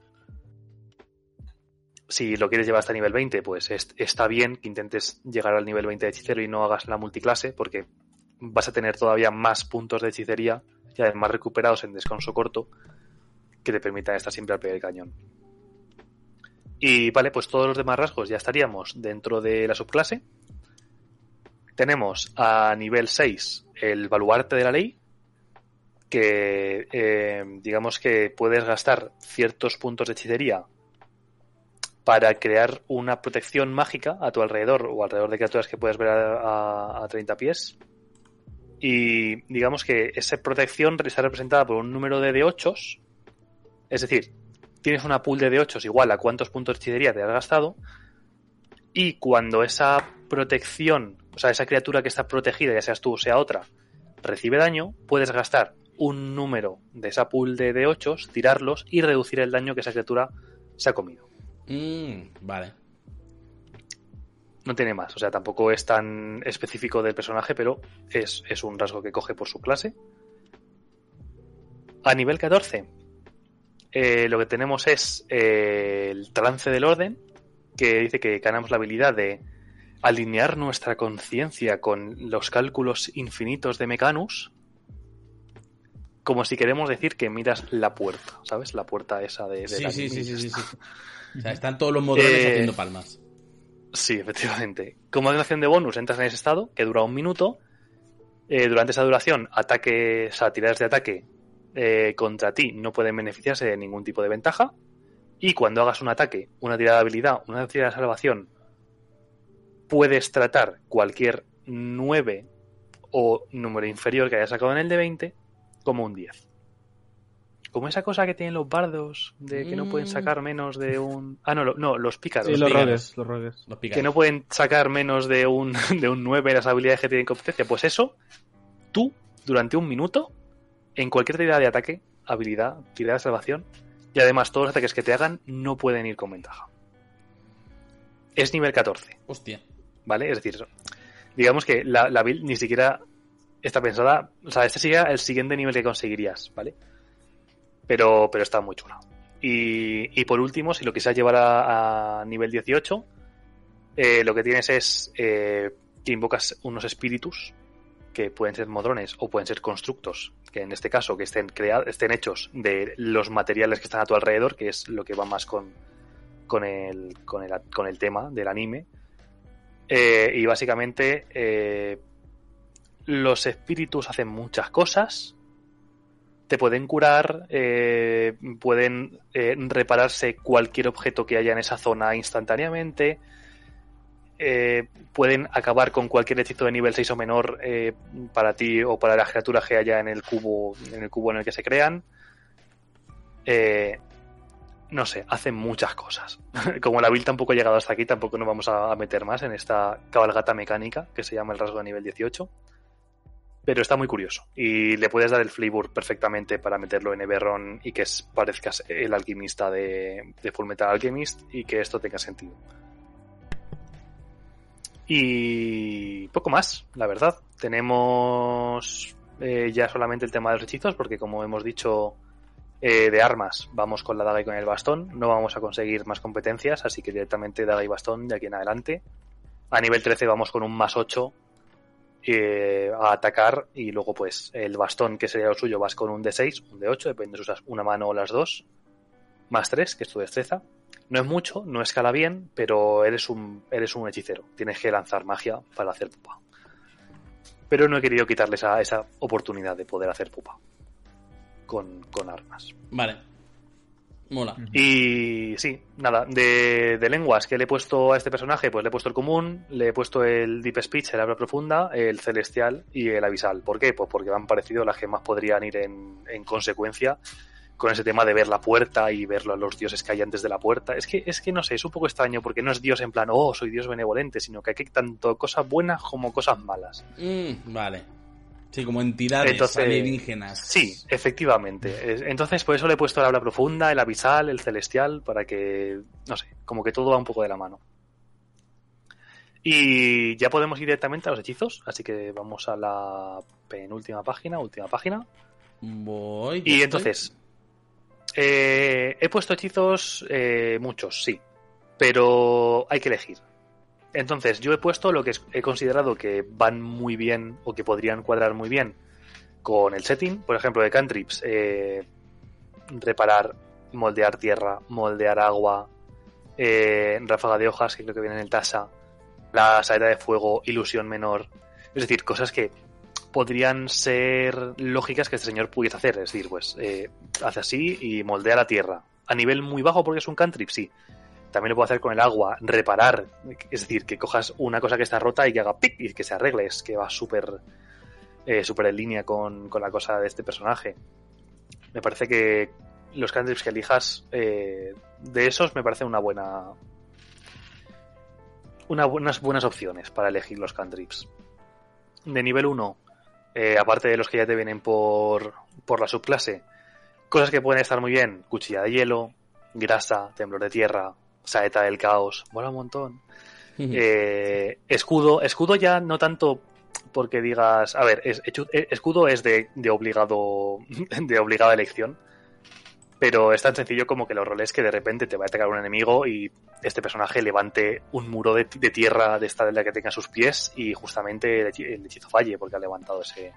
Si lo quieres llevar hasta nivel 20, pues es- está bien que intentes llegar al nivel 20 de hechicero y no hagas la multiclase, porque vas a tener todavía más puntos de hechicería y además recuperados en descanso corto que te permitan estar siempre al pie del cañón. Y vale, pues todos los demás rasgos ya estaríamos dentro de la subclase. Tenemos a nivel 6 el baluarte de la ley, que eh, digamos que puedes gastar ciertos puntos de hechicería para crear una protección mágica a tu alrededor o alrededor de criaturas que puedes ver a, a- a 30 pies. Y digamos que esa protección está representada por un número de D8s. Es decir, tienes una pool de D8s igual a cuántos puntos de hechicería te has gastado. Y cuando esa protección, o sea, esa criatura que está protegida, ya seas tú o sea otra, recibe daño, puedes gastar un número de esa pool de D8s, tirarlos y reducir el daño que esa criatura se ha comido. Mm, vale. No tiene más, o sea, tampoco es tan específico del personaje, pero es, es un rasgo que coge por su clase. A nivel 14, eh, lo que tenemos es eh, el trance del orden, que dice que ganamos la habilidad de alinear nuestra conciencia con los cálculos infinitos de Mechanus, como si queremos decir que miras la puerta, ¿sabes? La puerta esa de... de Sí, la sí, sí, sí, sí, sí. O sea, están todos los modelos Eh, haciendo palmas. Sí, efectivamente. Como acción de bonus entras en ese estado, que dura un minuto. Eh, durante esa duración, ataques, o sea, tiradas de ataque eh, contra ti no pueden beneficiarse de ningún tipo de ventaja. Y cuando hagas un ataque, una tirada de habilidad, una tirada de salvación, puedes tratar cualquier 9 o número inferior que hayas sacado en el de 20 como un 10. Como esa cosa que tienen los bardos de que no pueden Mm. sacar menos de un... Ah, no, lo- no los pícaros. Sí, los rogues, los rogues. Los que no pueden sacar menos de un, de un 9 en las habilidades que tienen competencia. Pues eso, tú, durante un minuto, en cualquier tirada de ataque, habilidad, tirada de salvación, y además todos los ataques que te hagan no pueden ir con ventaja. Es nivel 14, Hostia. ¿vale? Es decir, digamos que la, la build ni siquiera está pensada. O sea, este sería el siguiente nivel que conseguirías, ¿vale? Pero, pero está muy chulo. Y, y por último, si lo quisieras llevar a, a nivel 18, eh, lo que tienes es eh, que invocas unos espíritus que pueden ser modrones o pueden ser constructos, que en este caso que estén creados, estén hechos de los materiales que están a tu alrededor, que es lo que va más con, con, el, con, el, con el tema del anime. Eh, y básicamente los espíritus hacen muchas cosas. Te pueden curar, eh, pueden eh, repararse cualquier objeto que haya en esa zona instantáneamente. eh, pueden acabar con cualquier hechizo de nivel 6 o menor para ti o para las criaturas que haya en el cubo en el cubo en el que se crean. No sé, hacen muchas cosas. Como la build tampoco ha llegado hasta aquí, tampoco nos vamos a meter más en esta cabalgata mecánica que se llama el rasgo de nivel 18. Pero está muy curioso. Y le puedes dar el flavor perfectamente para meterlo en Eberron y que parezcas el alquimista de, de Full Metal Alchemist y que esto tenga sentido. Y poco más, la verdad. Tenemos eh, ya solamente el tema de los hechizos, porque como hemos dicho, eh, de armas vamos con la daga y con el bastón. No vamos a conseguir más competencias, así que directamente daga y bastón de aquí en adelante. A nivel 13 vamos con un más 8 eh, a atacar y luego pues el bastón que sería lo suyo vas con un D6, un D8, depende si usas una mano o las dos. Más 3, que es tu destreza. No es mucho, no escala bien, pero eres un, eres un hechicero. Tienes que lanzar magia para hacer pupa. Pero no he querido quitarle esa, esa oportunidad de poder hacer pupa con, con armas. Vale. Mola. Y sí, nada, de, de lenguas que le he puesto a este personaje, pues le he puesto el común, le he puesto el Deep Speech, el habla profunda, el celestial y el abisal. ¿Por qué? Pues porque me han parecido las que más podrían ir en, en consecuencia con ese tema de ver la puerta y ver los dioses que hay antes de la puerta. Es que, es que no sé, es un poco extraño porque no es Dios en plan, oh, soy Dios benevolente, sino que hay tanto cosas buenas como cosas malas. Mm, vale. Sí, como entidades Entonces, alienígenas. Sí, efectivamente. Es- Entonces, por eso le he puesto el habla profunda, el abisal, el celestial, para que, no sé, como que todo va un poco de la mano. Y ya podemos ir directamente a los hechizos, así que vamos a la penúltima página, última página. Voy. Y entonces, eh, he puesto hechizos eh, muchos, sí, pero hay que elegir. Entonces, yo he puesto lo que he considerado que van muy bien o que podrían cuadrar muy bien con el setting, por ejemplo, de cantrips, eh, reparar, moldear tierra, moldear agua, eh, ráfaga de hojas, que creo que viene en el tasa, la saeta de fuego, ilusión menor, es decir, cosas que podrían ser lógicas que este señor pudiese hacer. Es decir, pues eh, hace así y moldea la tierra. A nivel muy bajo porque es un cantrip, sí. También lo puedo hacer con el agua, reparar. Es decir, que cojas una cosa que está rota y que haga pic y que se arregle. Es que va súper eh, súper en línea con, la cosa de este personaje. Me parece que los cantrips que elijas, eh, de esos me parece una buena... Una, unas buenas opciones para elegir los cantrips. De nivel 1, eh, aparte de los que ya te vienen por, por la subclase, cosas que pueden estar muy bien, cuchilla de hielo, grasa, temblor de tierra, saeta del caos, mola un montón. Eh, escudo, escudo ya no tanto porque digas, a ver, es- eh, escudo es de, de obligado, de obligada elección, pero es tan sencillo como que los roles que de repente te va a atacar un enemigo y este personaje levante un muro de, de tierra de esta de la que tenga a sus pies y justamente el hechizo falle porque ha levantado ese,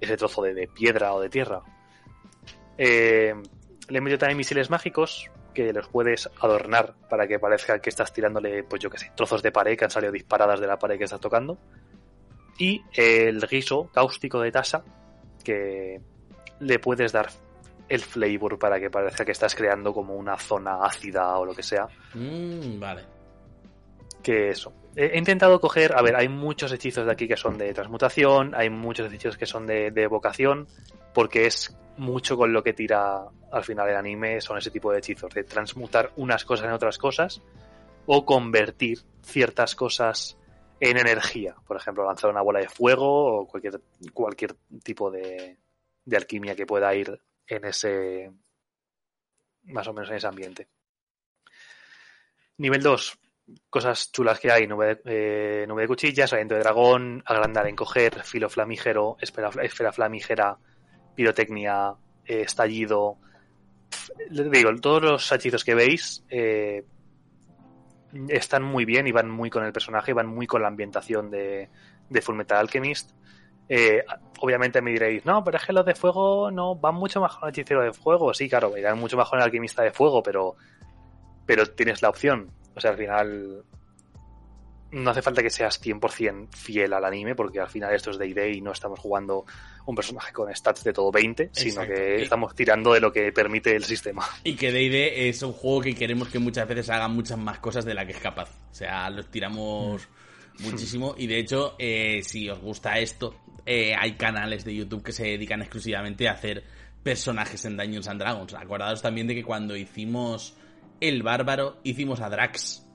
ese trozo de, de piedra o de tierra. Eh, le he metido también misiles mágicos que los puedes adornar para que parezca que estás tirándole, pues yo qué sé, trozos de pared que han salido disparadas de la pared que estás tocando. Y el guiso cáustico de tasa que le puedes dar el flavor para que parezca que estás creando como una zona ácida o lo que sea Mm, vale. que eso. He intentado coger, a ver, hay muchos hechizos de aquí que son de transmutación, hay muchos hechizos que son de, de evocación, porque es mucho con lo que tira al final el anime, son ese tipo de hechizos, de transmutar unas cosas en otras cosas, o convertir ciertas cosas en energía, por ejemplo, lanzar una bola de fuego o cualquier, cualquier tipo de, de alquimia que pueda ir en ese, más o menos en ese ambiente. Nivel 2, cosas chulas que hay, nube de, eh, nube de cuchillas, aliento de dragón, agrandar, encoger, filo flamígero, esfera, esfera flamígera, pirotecnia, eh, estallido. Les digo, todos los hechizos que veis eh, están muy bien y van muy con el personaje, van muy con la ambientación de, de Fullmetal Alchemist. Eh, obviamente me diréis, no, pero es que los de fuego no van mucho más con el hechicero de fuego. Sí, claro, irán mucho más con el alquimista de fuego, pero, pero tienes la opción. O sea, al final no hace falta que seas 100% fiel al anime, porque al final esto es D&D y no estamos jugando un personaje con stats de todo 20, sino que estamos tirando de lo que permite el sistema. Y que D&D es un juego que queremos que muchas veces haga muchas más cosas de la que es capaz. O sea, los tiramos muchísimo. Y de hecho, eh, si os gusta esto, eh, hay canales de YouTube que se dedican exclusivamente a hacer personajes en Dungeons and Dragons. Acordaos también de que cuando hicimos El Bárbaro, hicimos a Drax.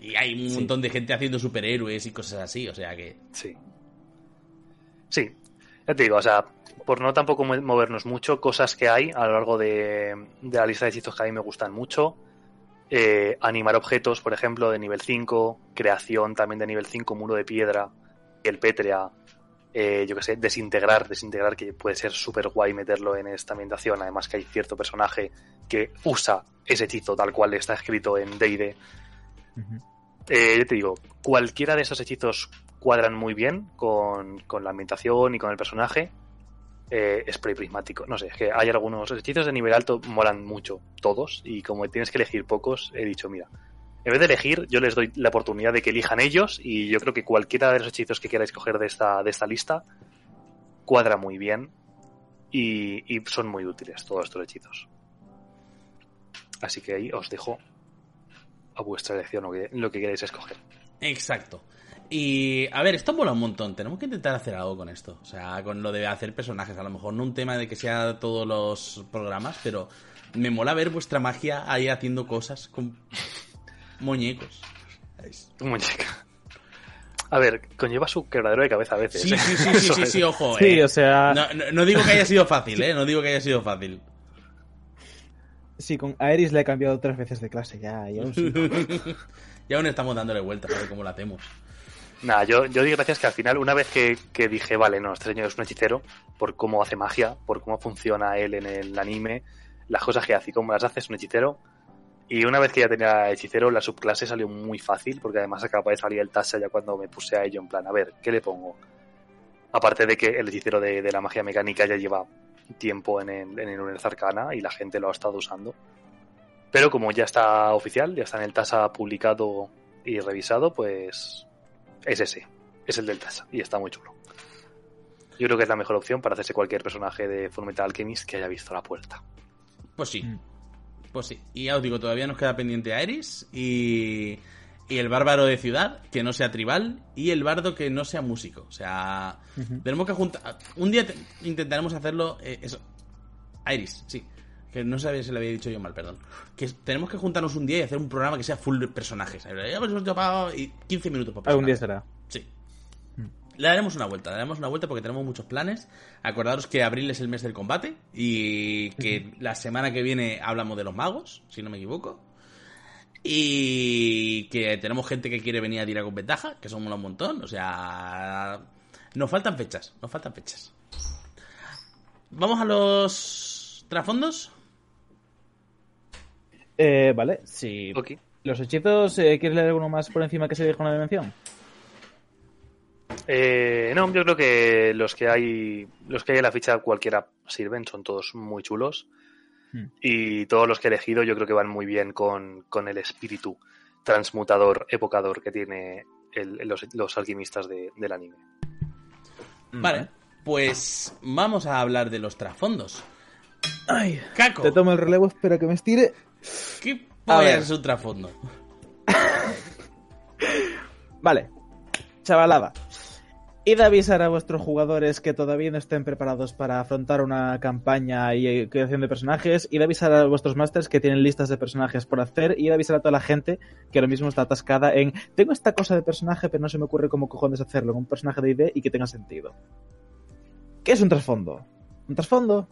Y hay un Sí. montón de gente haciendo superhéroes y cosas así. O sea que... Sí. Sí, ya te digo, o sea, por no tampoco mo- movernos mucho, cosas que hay a lo largo de, de la lista de hechizos que a mí me gustan mucho. Eh, animar objetos, por ejemplo, de nivel 5, creación también de nivel 5, muro de piedra, el pétrea, eh, yo que sé, desintegrar, desintegrar, que puede ser súper guay meterlo en esta ambientación, además que hay cierto personaje que usa ese hechizo tal cual está escrito en D&D. Eh, yo te digo, cualquiera de esos hechizos cuadran muy bien con, con la ambientación y con el personaje. Eh, spray prismático. No sé, es que hay algunos hechizos de nivel alto molan mucho, todos, y como tienes que elegir pocos, he dicho, mira, en vez de elegir, yo les doy la oportunidad de que elijan ellos, y yo creo que cualquiera de los hechizos que queráis coger de esta, de esta lista cuadra muy bien y, y son muy útiles todos estos hechizos. Así que ahí os dejo a vuestra elección lo que, lo que queráis escoger. Exacto. Y a ver, esto mola un montón. Tenemos que intentar hacer algo con esto. O sea, con lo de hacer personajes. A lo mejor no un tema de que sea todos los programas, pero me mola ver vuestra magia ahí haciendo cosas con muñecos. Muñeca. A ver, conlleva su quebradero de cabeza a veces. Sí, ¿eh? sí, sí, sí, sí, sí, ojo. Sí, eh. o sea, No, no- no digo que haya sido fácil, ¿eh? No digo que haya sido fácil. Sí, con Aeris le he cambiado tres veces de clase ya. y aún sí. y aún estamos dándole vueltas a ver cómo lo hacemos. Nada, yo, yo digo gracias que al final, una vez que, que dije, vale, no, este señor es un hechicero, por cómo hace magia, por cómo funciona él en el anime, las cosas que hace y cómo las hace, es un hechicero. Y una vez que ya tenía hechicero, la subclase salió muy fácil, porque además acaba de salir el Tasha ya cuando me puse a ello, en plan, a ver, ¿qué le pongo? Aparte de que el hechicero de, de la magia mecánica ya lleva tiempo en el, en el universo arcana y la gente lo ha estado usando. Pero como ya está oficial, ya está en el TASA publicado y revisado, pues es ese, es el del TASA y está muy chulo. Yo creo que es la mejor opción para hacerse cualquier personaje de Fullmetal Alchemist que haya visto la puerta. Pues sí. Mm. Pues sí. Y ya os digo, todavía nos queda pendiente Aeris y, y el bárbaro de ciudad, que no sea tribal, y el bardo que no sea músico. O sea, tenemos que juntar... Un día te- intentaremos hacerlo... eh, eso. Aeris, sí. Que no sabía si le había dicho yo mal, perdón. Que tenemos que juntarnos un día y hacer un programa que sea full de personajes. Y 15 minutos por Algún día será. Sí. Mm. Le daremos una vuelta, le daremos una vuelta porque tenemos muchos planes. Acordaros que abril es el mes del combate y que la semana que viene hablamos de los magos, si no me equivoco. Y que tenemos gente que quiere venir a tirar con ventaja, que somos un montón. O sea, nos faltan fechas, nos faltan fechas. Vamos a los trasfondos. Eh, vale, sí. Ok. ¿Los hechizos, eh, quieres leer alguno más por encima que se dijo en la dimensión? Eh, no, yo creo que los que hay, los que hay en la ficha cualquiera sirven, son todos muy chulos. Hmm. Y todos los que he elegido yo creo que van muy bien con, con el espíritu transmutador, evocador que tiene el- los, los alquimistas de- del anime. Vale, pues vamos a hablar de los trasfondos. Ay, Caco, te tomo el relevo, espera que me estire. ¿qué A puede ver. ser un trasfondo? Vale, chavalada. Id a avisar a vuestros jugadores que todavía no estén preparados para afrontar una campaña y eh, creación de personajes. Id a avisar a vuestros masters que tienen listas de personajes por hacer. Id a avisar a toda la gente que ahora mismo está atascada en tengo esta cosa de personaje, pero no se me ocurre cómo cojones hacerlo en un personaje de ID y que tenga sentido. ¿Qué es un trasfondo? Un trasfondo,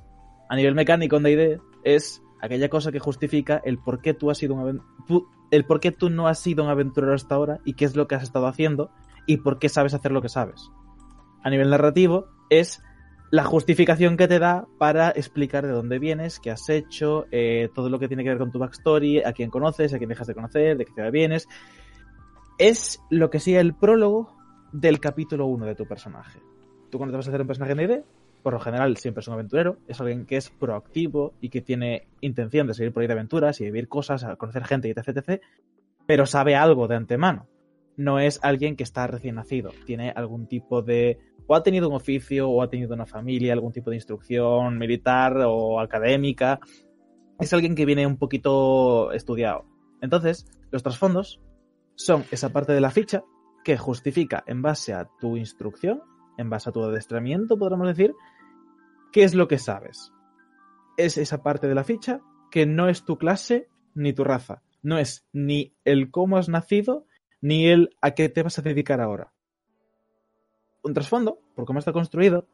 a nivel mecánico en D&D, es aquella cosa que justifica el por qué tú has sido un el por qué tú no has sido un aventurero hasta ahora y qué es lo que has estado haciendo y por qué sabes hacer lo que sabes. A nivel narrativo es la justificación que te da para explicar de dónde vienes, qué has hecho, eh, todo lo que tiene que ver con tu backstory, a quién conoces, a quién dejas de conocer, de qué ciudad vienes. Es lo que sea el prólogo del capítulo 1 de tu personaje. Tú cuando te vas a hacer un personaje en ID, por lo general siempre es un aventurero, es alguien que es proactivo y que tiene intención de seguir por ahí de aventuras y vivir cosas, conocer gente etc, etc, pero sabe algo de antemano. No es alguien que está recién nacido, tiene algún tipo de... o ha tenido un oficio, o ha tenido una familia, algún tipo de instrucción militar o académica. Es alguien que viene un poquito estudiado. Entonces, los trasfondos son esa parte de la ficha que justifica en base a tu instrucción, en base a tu adestramiento, podríamos decir, qué es lo que sabes. Es esa parte de la ficha que no es tu clase ni tu raza. No es ni el cómo has nacido, ni el a qué te vas a dedicar ahora. Un trasfondo, por cómo está construido,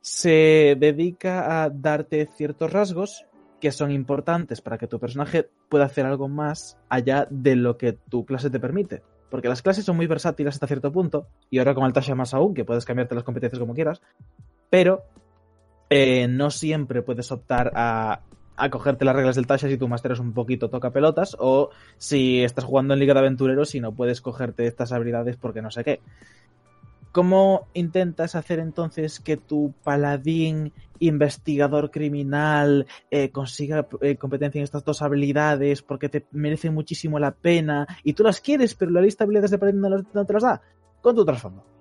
se dedica a darte ciertos rasgos que son importantes para que tu personaje pueda hacer algo más allá de lo que tu clase te permite. Porque las clases son muy versátiles hasta cierto punto, y ahora con el Tasha más aún, que puedes cambiarte las competencias como quieras, pero eh, no siempre puedes optar a, a cogerte las reglas del Tasha si tu máster es un poquito toca pelotas, o si estás jugando en Liga de Aventureros y no puedes cogerte estas habilidades porque no sé qué. ¿Cómo intentas hacer entonces que tu paladín investigador criminal eh, consiga eh, competencia en estas dos habilidades porque te merecen muchísimo la pena y tú las quieres, pero la lista de habilidades de paladín no, no te las da? Con tu trasfondo.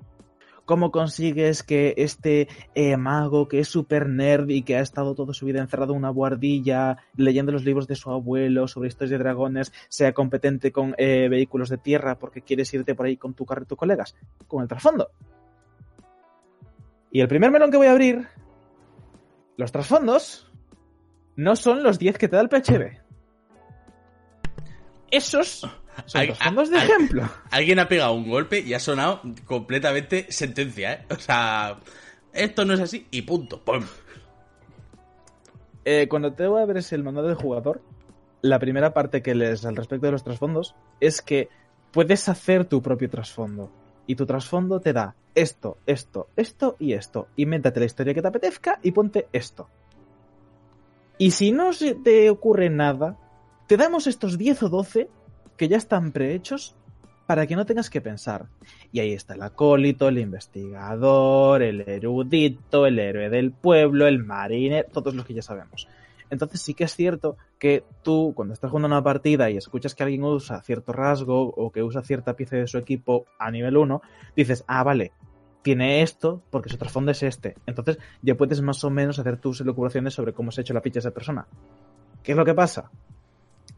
¿Cómo consigues que este eh, mago que es super nerd y que ha estado toda su vida encerrado en una guardilla leyendo los libros de su abuelo sobre historias de dragones sea competente con eh, vehículos de tierra porque quieres irte por ahí con tu carro y tus colegas? Con el trasfondo. Y el primer melón que voy a abrir, los trasfondos, no son los 10 que te da el PHB. Esos son Ay, trasfondos de ejemplo. Alguien ha pegado un golpe y ha sonado completamente sentencia, ¿eh? O sea, esto no es así y punto. ¡Pum! Eh, cuando te abres el manual del jugador, la primera parte que lees al respecto de los trasfondos es que puedes hacer tu propio trasfondo. Y tu trasfondo te da esto, esto, esto y esto. Invéntate la historia que te apetezca y ponte esto. Y si no se te ocurre nada, te damos estos 10 o 12 que ya están prehechos para que no tengas que pensar. Y ahí está el acólito, el investigador, el erudito, el héroe del pueblo, el marinero, todos los que ya sabemos. Entonces sí que es cierto que tú, cuando estás jugando una partida y escuchas que alguien usa cierto rasgo o que usa cierta pieza de su equipo a nivel 1, dices, ah, vale, tiene esto porque su trasfondo es este. Entonces ya puedes más o menos hacer tus elucubraciones sobre cómo se ha hecho la ficha de esa persona. ¿Qué es lo que pasa?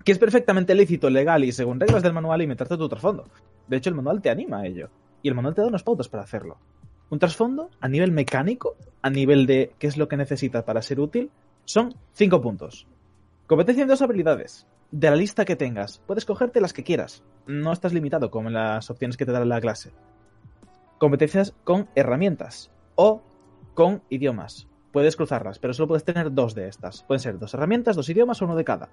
Que es perfectamente lícito, legal y según reglas del manual inventarte tu trasfondo. De hecho, el manual te anima a ello. Y el manual te da unas pautas para hacerlo. Un trasfondo, a nivel mecánico, a nivel de qué es lo que necesitas para ser útil, son 5 puntos. Competencia en dos habilidades. De la lista que tengas, puedes cogerte las que quieras. No estás limitado como en las opciones que te da la clase. Competencias con herramientas o con idiomas. Puedes cruzarlas, pero solo puedes tener dos de estas. Pueden ser dos herramientas, dos idiomas o uno de cada.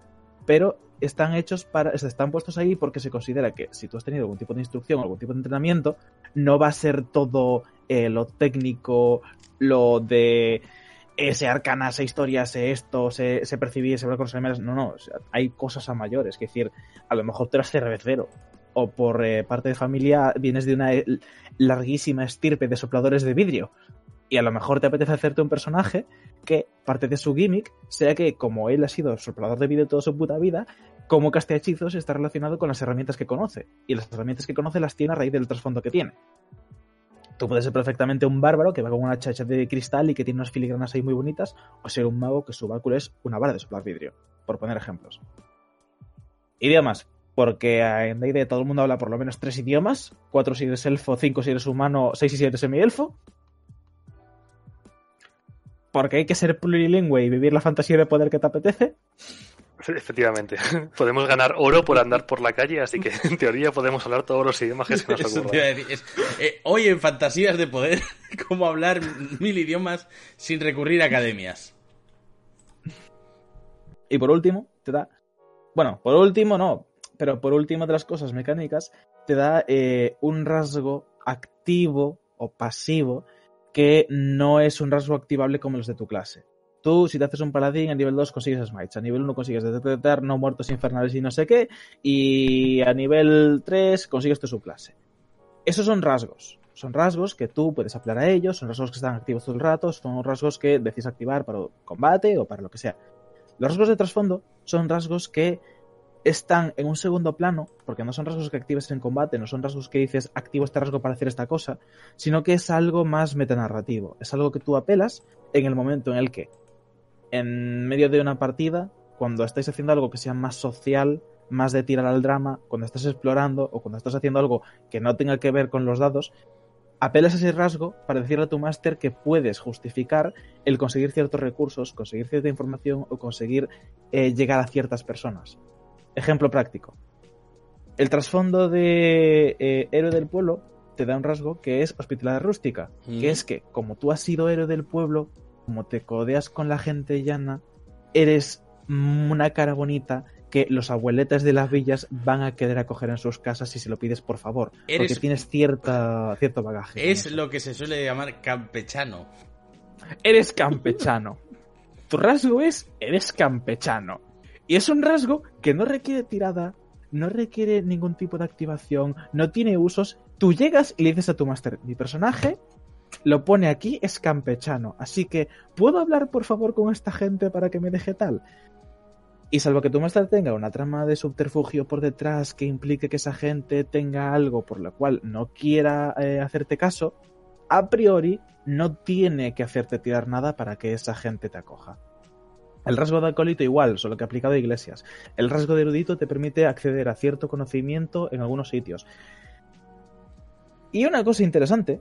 Pero están hechos para. están puestos ahí porque se considera que si tú has tenido algún tipo de instrucción, algún tipo de entrenamiento, no va a ser todo eh, lo técnico, lo de ese arcana, esa historia, sé esto, sé, sé percibir, sé hablar con los. No, no, hay cosas a mayores. Es decir, a lo mejor tú eras cervecero o por eh, parte de familia vienes de una eh, larguísima estirpe de sopladores de vidrio y a lo mejor te apetece hacerte un personaje que parte de su gimmick sea que como él ha sido soplador de vidrio toda su puta vida, como castea hechizos está relacionado con las herramientas que conoce y las herramientas que conoce las tiene a raíz del trasfondo que tiene. Tú puedes ser perfectamente un bárbaro que va con una chacha de cristal y que tiene unas filigranas ahí muy bonitas, o ser un mago que su báculo es una vara de soplar vidrio, por poner ejemplos. Idiomas, porque en D&D todo el mundo habla por lo menos tres idiomas, cuatro si eres elfo, cinco si eres humano, seis si semi-elfo. Porque hay que ser plurilingüe y vivir la fantasía de poder que te apetece. Efectivamente. Podemos ganar oro por andar por la calle, así que en teoría podemos hablar todos los idiomas que se nos ocurran. eh, hoy en Fantasías de Poder, cómo hablar mil idiomas sin recurrir a academias. Y por último, te da. Bueno, por último no, pero por último de las cosas mecánicas, te da eh, un rasgo activo o pasivo que no es un rasgo activable como los de tu clase. Tú, si te haces un paladín, a nivel 2 consigues smites, a nivel 1 consigues detectar no muertos infernales y no sé qué, y a nivel 3 consigues tu subclase. Esos son rasgos. Son rasgos que tú puedes aplicar a ellos, son rasgos que están activos todo el rato, son rasgos que decís activar para combate o para lo que sea. Los rasgos de trasfondo son rasgos que están en un segundo plano, porque no son rasgos que actives en combate, no son rasgos que dices activo este rasgo para hacer esta cosa, sino que es algo más metanarrativo. Es algo que tú apelas en el momento en el que, en medio de una partida, cuando estáis haciendo algo que sea más social, más de tirar al drama, cuando estás explorando o cuando estás haciendo algo que no tenga que ver con los dados, apelas a ese rasgo para decirle a tu máster que puedes justificar el conseguir ciertos recursos, conseguir cierta información o conseguir eh, llegar a ciertas personas. Ejemplo práctico. El trasfondo de eh, Héroe del Pueblo te da un rasgo que es hospitalidad rústica, Mm. que es que como tú has sido héroe del pueblo, como te codeas con la gente llana, eres una cara bonita que los abueletes de las villas van a querer acoger en sus casas si se lo pides por favor, Eres- porque tienes cierta, cierto bagaje. Es lo que se suele llamar campechano. Eres campechano. Tu rasgo es, eres campechano. Y es un rasgo que no requiere tirada, no requiere ningún tipo de activación, no tiene usos. Tú llegas y le dices a tu máster, mi personaje lo pone aquí, es campechano. Así que, ¿puedo hablar por favor con esta gente para que me deje tal? Y salvo que tu máster tenga una trama de subterfugio por detrás que implique que esa gente tenga algo por lo cual no quiera eh, hacerte caso, a priori no tiene que hacerte tirar nada para que esa gente te acoja. El rasgo de acólito igual, solo que aplicado a iglesias. El rasgo de erudito te permite acceder a cierto conocimiento en algunos sitios. Y una cosa interesante,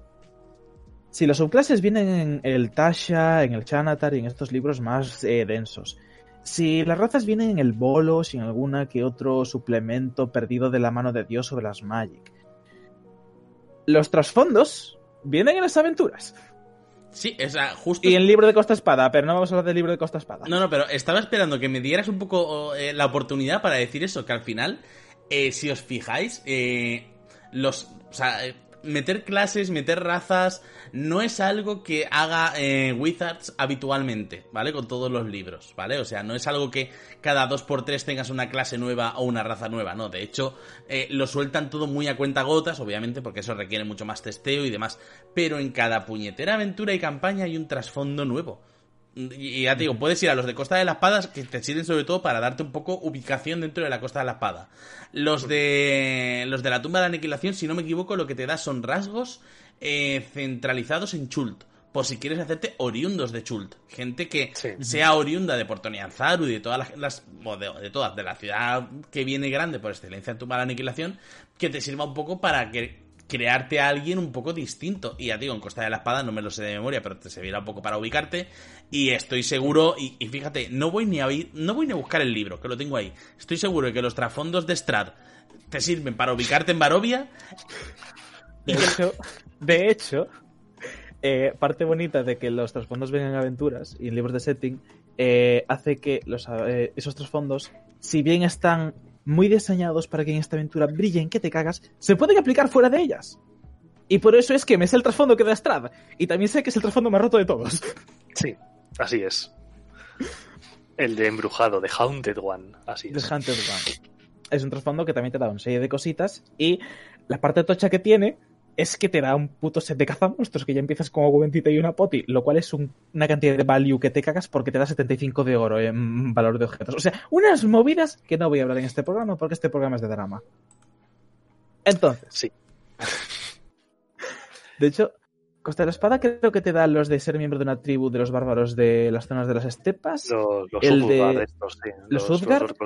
si las subclases vienen en el Tasha, en el Chanatar y en estos libros más eh, densos, si las razas vienen en el Bolos y en alguna que otro suplemento perdido de la mano de Dios sobre las Magic, los trasfondos vienen en las aventuras. Sí, o sea, justo. Y en el libro de Costa Espada, pero no vamos a hablar del libro de Costa Espada. No, no, pero estaba esperando que me dieras un poco eh, la oportunidad para decir eso, que al final, eh, si os fijáis, eh, los, o sea, eh, meter clases, meter razas, no es algo que haga eh, Wizards habitualmente, ¿vale? Con todos los libros, ¿vale? O sea, no es algo que cada dos por tres tengas una clase nueva o una raza nueva, no. De hecho, eh, lo sueltan todo muy a cuenta gotas, obviamente, porque eso requiere mucho más testeo y demás. Pero en cada puñetera aventura y campaña hay un trasfondo nuevo. Y ya te digo, puedes ir a los de Costa de la Espada, que te sirven sobre todo para darte un poco ubicación dentro de la Costa de la Espada. Los de los de la tumba de la aniquilación, si no me equivoco, lo que te da son rasgos eh, centralizados en Chult. Por si quieres hacerte oriundos de Chult. Gente que Sí. sea oriunda de Porto Nianzaru y de todas las, las- de, de todas, de la ciudad que viene grande por excelencia en tumba de la aniquilación, que te sirva un poco para que crearte a alguien un poco distinto. Y ya te digo, en Costa de la Espada no me lo sé de memoria, pero te servirá un poco para ubicarte. Y estoy seguro, y, y fíjate, no voy ni a oír- no voy ni a buscar el libro, que lo tengo ahí. Estoy seguro de que los trasfondos de Strad te sirven para ubicarte en Barovia. De hecho, de hecho eh, parte bonita de que los trasfondos vengan en aventuras y en libros de setting eh, hace que los, eh, esos trasfondos, si bien están muy diseñados para que en esta aventura brillen que te cagas, se pueden aplicar fuera de ellas. Y por eso es que me sé el trasfondo que da Strad. Y también sé que es el trasfondo más roto de todos. Sí, así es. El de embrujado, de Haunted One, así The es. Hunted One. Es un trasfondo que también te da una serie de cositas. Y la parte tocha que tiene es que te da un puto set de cazamonstruos que ya empiezas con Augmentita y una poti, lo cual es un- una cantidad de value que te cagas porque te da 75 de oro en valor de objetos. O sea, unas movidas que no voy a hablar en este programa porque este programa es de drama. Entonces, Sí. de hecho, Costa de la Espada creo que te da los de ser miembro de una tribu de los bárbaros de las zonas de las estepas. Los, los El de- estos, sí. los Los, los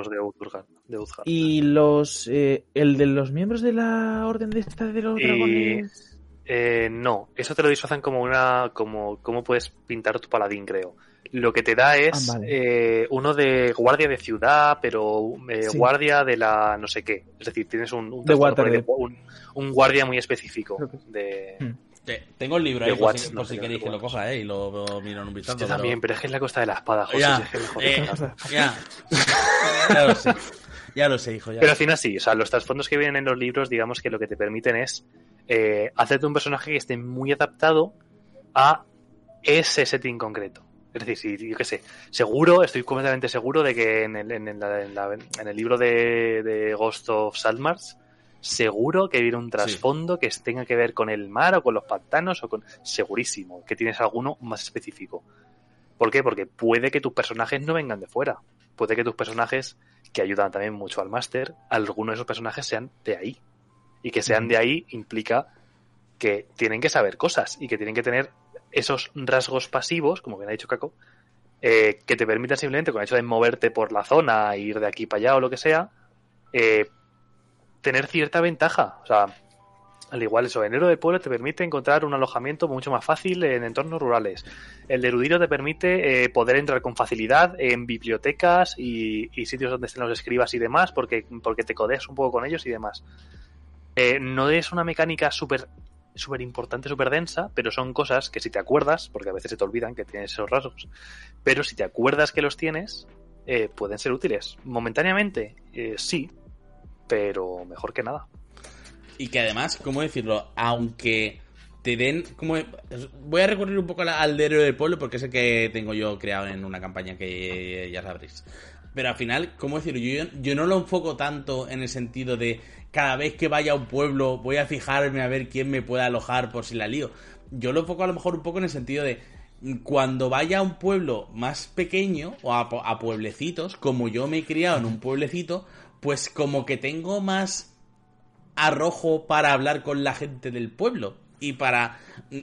de Uthgar. de Uthgar. Y los. eh, el de los miembros de la orden de esta de los Y- dragones. Eh, no, eso te lo disfrazan como una. como cómo puedes pintar tu paladín, creo. Lo que te da es Ah, vale. eh, uno de guardia de ciudad, pero eh, Sí. guardia de la no sé qué. Es decir, tienes un, un, De un, un guardia muy específico que- de, Hmm. Tengo el libro ahí por si, no por si queréis que lo coja, eh, y lo, lo miro en un vistazo. Yo pero- también, pero es que es la costa de la espada, José. Ya, es que eh, ya, ya lo sé. Ya lo sé, hijo. Ya. Pero al final sí, o sea, los trasfondos que vienen en los libros, digamos que lo que te permiten es eh, hacerte un personaje que esté muy adaptado a ese setting concreto. Es decir, si, yo qué sé, seguro, estoy completamente seguro de que en el, en el- en la- en el libro de, de Ghost of Saltmars, seguro que viene un trasfondo que tenga que ver con el mar o con los pantanos o con... Segurísimo, que tienes alguno más específico. ¿Por qué? Porque puede que tus personajes no vengan de fuera. Puede que tus personajes, que ayudan también mucho al máster, algunos de esos personajes sean de ahí. Y que sean de ahí implica que tienen que saber cosas y que tienen que tener esos rasgos pasivos, como bien ha dicho Caco, eh, que te permitan simplemente con el hecho de moverte por la zona, ir de aquí para allá o lo que sea, eh, tener cierta ventaja. O sea, al igual eso, enero del pueblo te permite encontrar un alojamiento mucho más fácil en entornos rurales. El de erudito te permite eh, poder entrar con facilidad en bibliotecas y, y sitios donde estén los escribas y demás, porque, porque te codeas un poco con ellos y demás. Eh, no es una mecánica súper súper importante, súper densa, pero son cosas que si te acuerdas, porque a veces se te olvidan que tienes esos rasgos, pero si te acuerdas que los tienes, eh, pueden ser útiles. Momentáneamente, eh, sí, pero mejor que nada. Y que además, ¿cómo decirlo? Aunque te den como voy a recurrir un poco al héroe del pueblo porque es el que tengo yo creado en una campaña que ya sabréis pero al final cómo decirlo yo, yo no lo enfoco tanto en el sentido de cada vez que vaya a un pueblo voy a fijarme a ver quién me puede alojar por si la lío yo lo enfoco a lo mejor un poco en el sentido de cuando vaya a un pueblo más pequeño o a pueblecitos como yo me he criado en un pueblecito pues como que tengo más arrojo para hablar con la gente del pueblo y para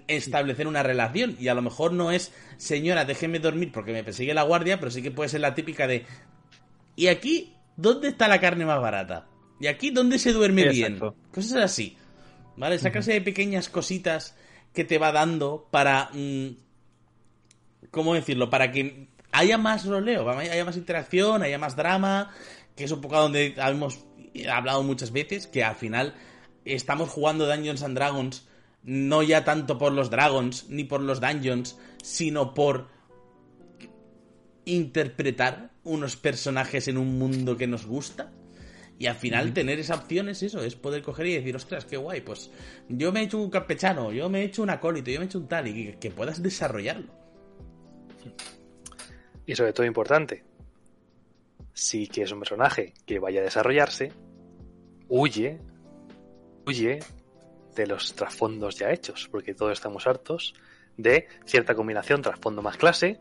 establecer una relación. Y a lo mejor no es, señora, déjeme dormir porque me persigue la guardia, pero sí que puede ser la típica de, ¿y aquí dónde está la carne más barata? ¿Y aquí dónde se duerme bien? Cosas así. ¿Vale? Esa clase de pequeñas cositas que te va dando para... Mm, ¿Cómo decirlo? Para que haya más roleo, haya más interacción, haya más drama, que es un poco donde hemos hablado muchas veces, que al final estamos jugando Dungeons and Dragons no ya tanto por los dragons ni por los dungeons, sino por interpretar unos personajes en un mundo que nos gusta. Y al final tener esa opción es eso, es poder coger y decir, ostras, qué guay, pues yo me he hecho un campechano, yo me he hecho un acólito, yo me he hecho un tal, y que, puedas desarrollarlo. Y sobre todo importante, si quieres un personaje que vaya a desarrollarse, huye, huye de los trasfondos ya hechos, porque todos estamos hartos de cierta combinación trasfondo más clase.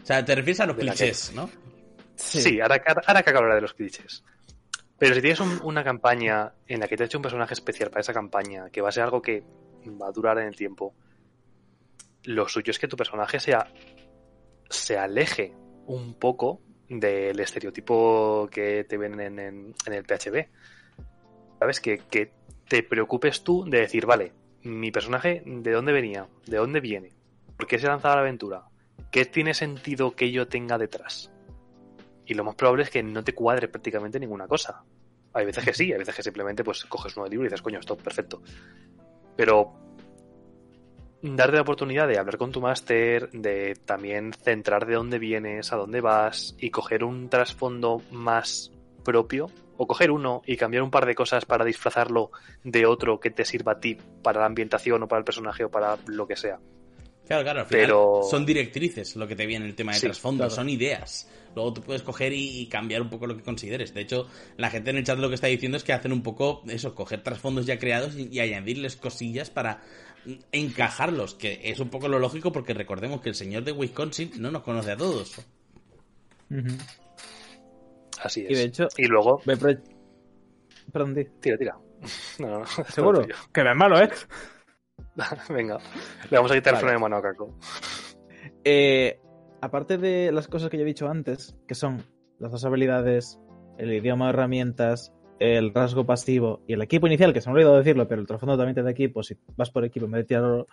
O sea, te refieres a los clichés, ¿no? Sí, ahora, ahora que hablar de los clichés. Pero si tienes una campaña en la que te he hecho un personaje especial para esa campaña, que va a ser algo que va a durar en el tiempo, lo suyo es que tu personaje sea se aleje un poco del estereotipo que te ven en, el PHB. ¿Sabes? Que, que, te preocupes tú de decir, vale, mi personaje, ¿de dónde venía? ¿De dónde viene? ¿Por qué se lanza a la aventura? ¿Qué tiene sentido que yo tenga detrás? Y lo más probable es que no te cuadre prácticamente ninguna cosa. Hay veces que sí, hay veces que simplemente pues coges uno de libro y dices, coño, esto perfecto. Pero darte la oportunidad de hablar con tu máster, de también centrar de dónde vienes, a dónde vas y coger un trasfondo más propio o coger uno y cambiar un par de cosas para disfrazarlo de otro que te sirva a ti para la ambientación o para el personaje o para lo que sea. Claro, claro, al final Pero... son directrices lo que te viene el tema de trasfondo, son ideas. Luego tú puedes coger y, cambiar un poco lo que consideres. De hecho, la gente en el chat lo que está diciendo es que hacen un poco eso, coger trasfondos ya creados y, añadirles cosillas para encajarlos, que es un poco lo lógico porque recordemos que el señor de Wisconsin no nos conoce a todos. Así es. Y de hecho, y luego. Perdón, Tira, tira. No, no, ¿Seguro? Que no es malo, ¿eh? Venga, le vamos a quitar el freno de mano a Caco. Eh, aparte de las cosas que ya he dicho antes, que son las dos habilidades, el idioma de herramientas, el rasgo pasivo y el equipo inicial, que se me ha olvidado decirlo, pero el trasfondo también te da equipo, si vas por equipo en vez de tirarlo.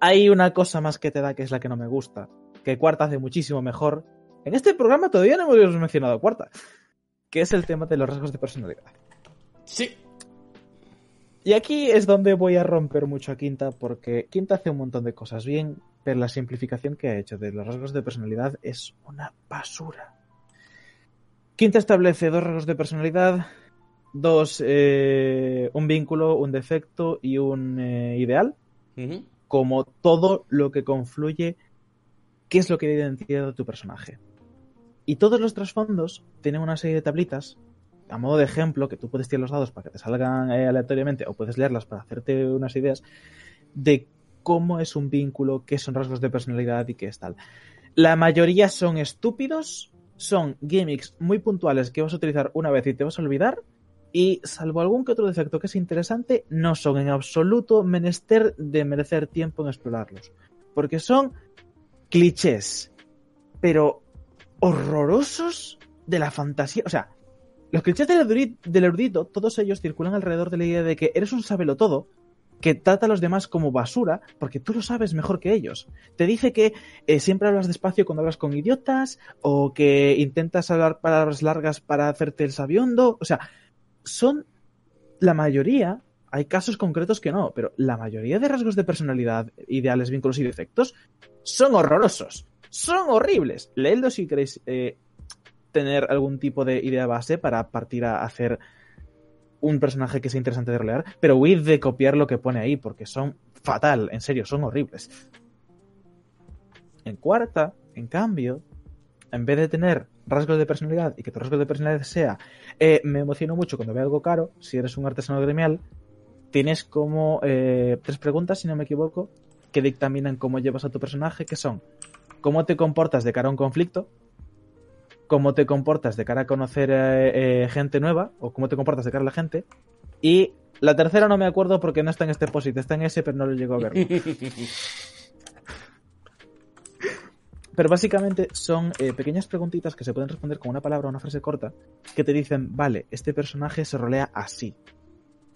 Hay una cosa más que te da que es la que no me gusta, que Cuarta hace muchísimo mejor, en este programa todavía no hemos mencionado cuarta, que es el tema de los rasgos de personalidad. Sí. Y aquí es donde voy a romper mucho a Quinta, porque Quinta hace un montón de cosas bien, pero la simplificación que ha hecho de los rasgos de personalidad es una basura. Quinta establece dos rasgos de personalidad, dos, eh, un vínculo, un defecto y un eh, ideal, como todo lo que confluye qué es lo que identidad de tu personaje. Y todos los trasfondos tienen una serie de tablitas, a modo de ejemplo, que tú puedes tirar los dados para que te salgan eh, aleatoriamente o puedes leerlas para hacerte unas ideas de cómo es un vínculo, qué son rasgos de personalidad y qué es tal. La mayoría son estúpidos, son gimmicks muy puntuales que vas a utilizar una vez y te vas a olvidar, y salvo algún que otro defecto que es interesante, no son en absoluto menester de merecer tiempo en explorarlos. Porque son clichés, pero horrorosos de la fantasía. O sea, los clichés del erudito, todos ellos circulan alrededor de la idea de que eres un todo que trata a los demás como basura, porque tú lo sabes mejor que ellos. Te dice que eh, siempre hablas despacio cuando hablas con idiotas, o que intentas hablar palabras largas para hacerte el sabiondo. O sea, son la mayoría Hay casos concretos que no, pero la mayoría de rasgos de personalidad, ideales, vínculos y defectos son horrorosos. Son horribles. Leedlo si queréis eh, tener algún tipo de idea base para partir a hacer un personaje que sea interesante de rolear, pero huid de copiar lo que pone ahí, porque son fatal, en serio, son horribles. En cuarta, en cambio, en vez de tener rasgos de personalidad y que tu rasgo de personalidad sea eh, me emociono mucho cuando veo algo caro, si eres un artesano gremial, tienes como eh, tres preguntas, si no me equivoco, que dictaminan cómo llevas a tu personaje, que son cómo te comportas de cara a un conflicto, cómo te comportas de cara a conocer eh, gente nueva, o cómo te comportas de cara a la gente, y la tercera no me acuerdo porque no está en este posit, está en ese, pero no lo llego a ver. Pero básicamente son eh, pequeñas preguntitas que se pueden responder con una palabra o una frase corta que te dicen, vale, este personaje se rolea así.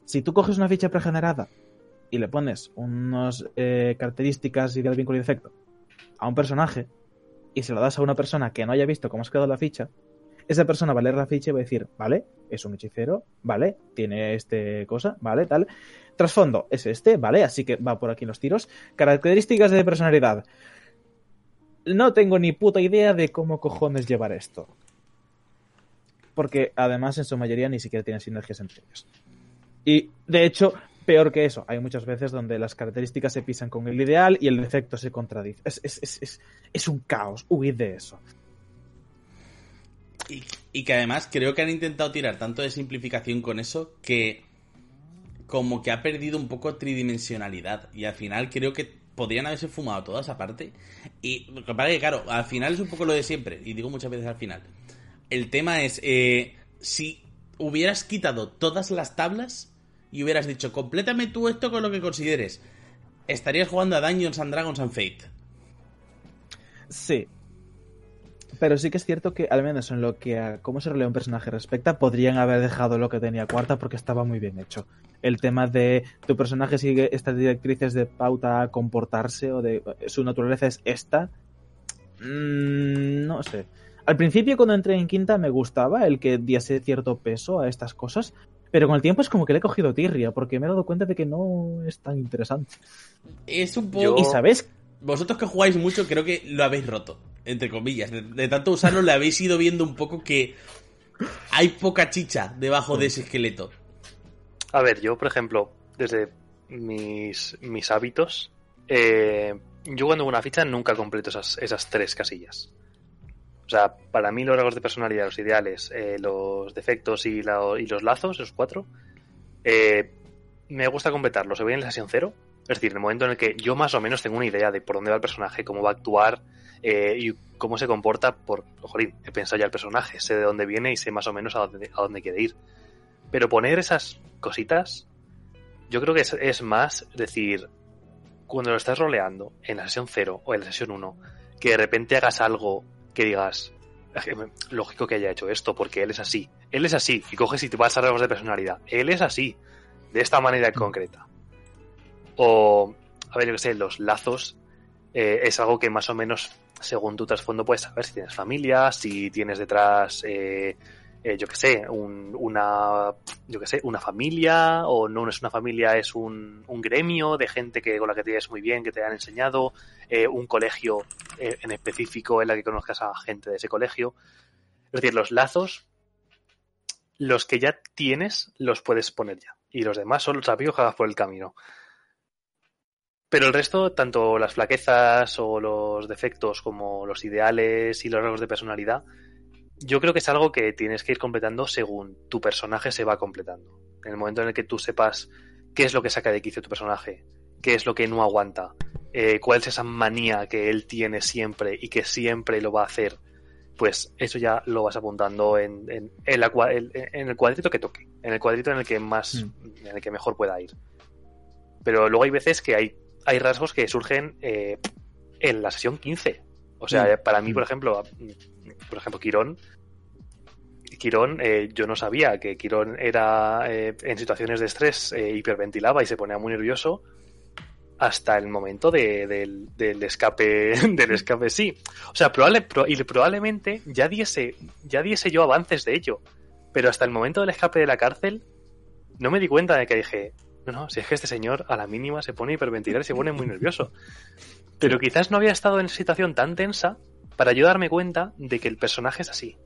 Si tú coges una ficha pregenerada y le pones unas eh, características y del vínculo y defecto a un personaje y se lo das a una persona que no haya visto cómo has quedado la ficha, esa persona va a leer la ficha y va a decir, vale, es un hechicero, vale, tiene este cosa, vale, tal. Trasfondo es este, vale, así que va por aquí los tiros. Características de personalidad no tengo ni puta idea de cómo cojones llevar esto. Porque además en su mayoría ni siquiera tienen sinergias entre ellos. Y de hecho, peor que eso, hay muchas veces donde las características se pisan con el ideal y el defecto se contradice. Es, un caos, huir de eso. Y, que además creo que han intentado tirar tanto de simplificación con eso que como que ha perdido un poco tridimensionalidad. Y al final creo que podrían haberse fumado toda esa parte. Y lo que claro, al final es un poco lo de siempre, y digo muchas veces al final. El tema es, eh, si hubieras quitado todas las tablas y hubieras dicho, complétame tú esto con lo que consideres, estarías jugando a Dungeons and Dragons and Fate. Sí, pero sí que es cierto que, al menos en lo que a cómo se relea un personaje respecta, podrían haber dejado lo que tenía cuarta porque estaba muy bien hecho. El tema de tu personaje sigue estas directrices de pauta a comportarse o de su naturaleza es esta. Mm, no sé. Al principio, cuando entré en quinta, me gustaba el que diese cierto peso a estas cosas. Pero con el tiempo es como que le he cogido tirria, porque me he dado cuenta de que no es tan interesante. Es un poco. Y sabes. Vosotros que jugáis mucho, creo que lo habéis roto entre comillas. De, tanto usarlo le habéis ido viendo un poco que hay poca chicha debajo de ese esqueleto. A ver, yo, por ejemplo, desde mis, mis hábitos, eh, yo cuando hago una ficha nunca completo esas, esas tres casillas. O sea, para mí los rasgos de personalidad, los ideales, eh, los defectos y, y, los lazos, esos cuatro, eh, me gusta completarlos. Se voy en la sesión cero. Es decir, en el momento en el que yo más o menos tengo una idea de por dónde va el personaje, cómo va a actuar, eh, y cómo se comporta por, jolín, he pensado ya el personaje, sé de dónde viene y sé más o menos a dónde, a dónde quiere ir. Pero poner esas cositas, yo creo que es, más decir, cuando lo estás roleando en la sesión 0 o en la sesión 1, que de repente hagas algo que digas, lógico que haya hecho esto, porque él es así. Él es así, y coges y te vas a rasgos de personalidad. Él es así, de esta manera concreta. O, a ver, yo qué sé, los lazos eh, es algo que más o menos según tu trasfondo puedes saber si tienes familia, si tienes detrás, eh, eh, yo que sé, una, yo que sé, una familia, o no es una familia, es un, gremio de gente que con la que te lleves muy bien, que te han enseñado, eh, un colegio en específico en la que conozcas a gente de ese colegio. Es decir, los lazos, los que ya tienes, los puedes poner ya. Y los demás son los amigos por el camino. Pero el resto, tanto las flaquezas o los defectos como los ideales y los rasgos de personalidad, yo creo que es algo que tienes que ir completando según tu personaje se va completando. En el momento en el que tú sepas qué es lo que saca de quicio tu personaje, qué es lo que no aguanta, eh, cuál es esa manía que él tiene siempre y que siempre lo va a hacer, pues eso ya lo vas apuntando en, en, en, el cuadrito que toque, en el cuadrito en el que más, mm. en el que mejor pueda ir. Pero luego hay veces que hay hay rasgos que surgen eh, en la sesión 15. O sea, mm. para mí, por mm. ejemplo, por ejemplo, Quirón, Quirón, eh, yo no sabía que Quirón era eh, en situaciones de estrés hiperventilaba y se ponía muy nervioso hasta el momento del, escape del escape sí o sea probable, y probablemente ya diese ya diese yo avances de ello pero hasta el momento del escape de la cárcel no me di cuenta de que dije No, no, si es que este señor a la mínima se pone a hiperventilar y se pone muy nervioso. Pero quizás no había estado en situación tan tensa para yo darme cuenta de que el personaje es así.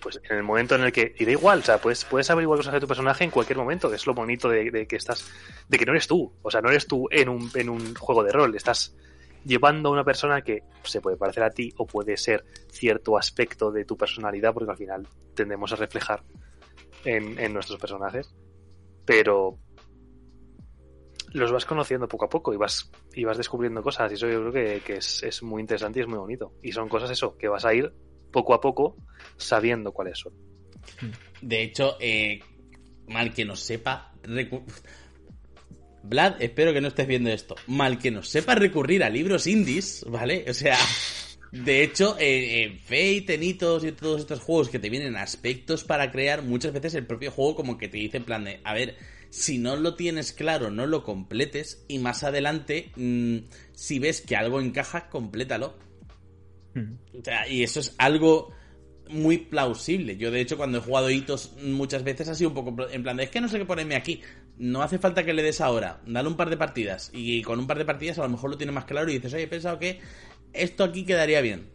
Pues en el momento en el que. Y da igual, o sea, puedes, puedes saber igual cosas de tu personaje en cualquier momento, que es lo bonito de, de que estás. de que no eres tú. O sea, no eres tú en un, en un juego de rol. Estás llevando a una persona que se puede parecer a ti o puede ser cierto aspecto de tu personalidad, porque al final tendemos a reflejar en, en nuestros personajes. Pero los vas conociendo poco a poco y vas, y vas descubriendo cosas. Y eso yo creo que, es, es muy interesante y es muy bonito. Y son cosas eso, que vas a ir poco a poco sabiendo cuáles son. De hecho, eh, mal que nos sepa. Vlad, espero que no estés viendo esto. Mal que nos sepa recurrir a libros indies, ¿vale? O sea, de hecho, eh, en Fate, en Hitos y todos estos juegos que te vienen aspectos para crear, muchas veces el propio juego como que te dice en plan de, a ver, si no lo tienes claro, no lo completes y más adelante, mm, si ves que algo encaja, complétalo. Ujú. O sea, y eso es algo muy plausible. Yo, de hecho, cuando he jugado hitos muchas veces ha sido un poco en plan de es que no sé qué ponerme aquí. No hace falta que le des ahora. Dale un par de partidas. Y con un par de partidas a lo mejor lo tiene más claro y dices, oye, he pensado que esto aquí quedaría bien.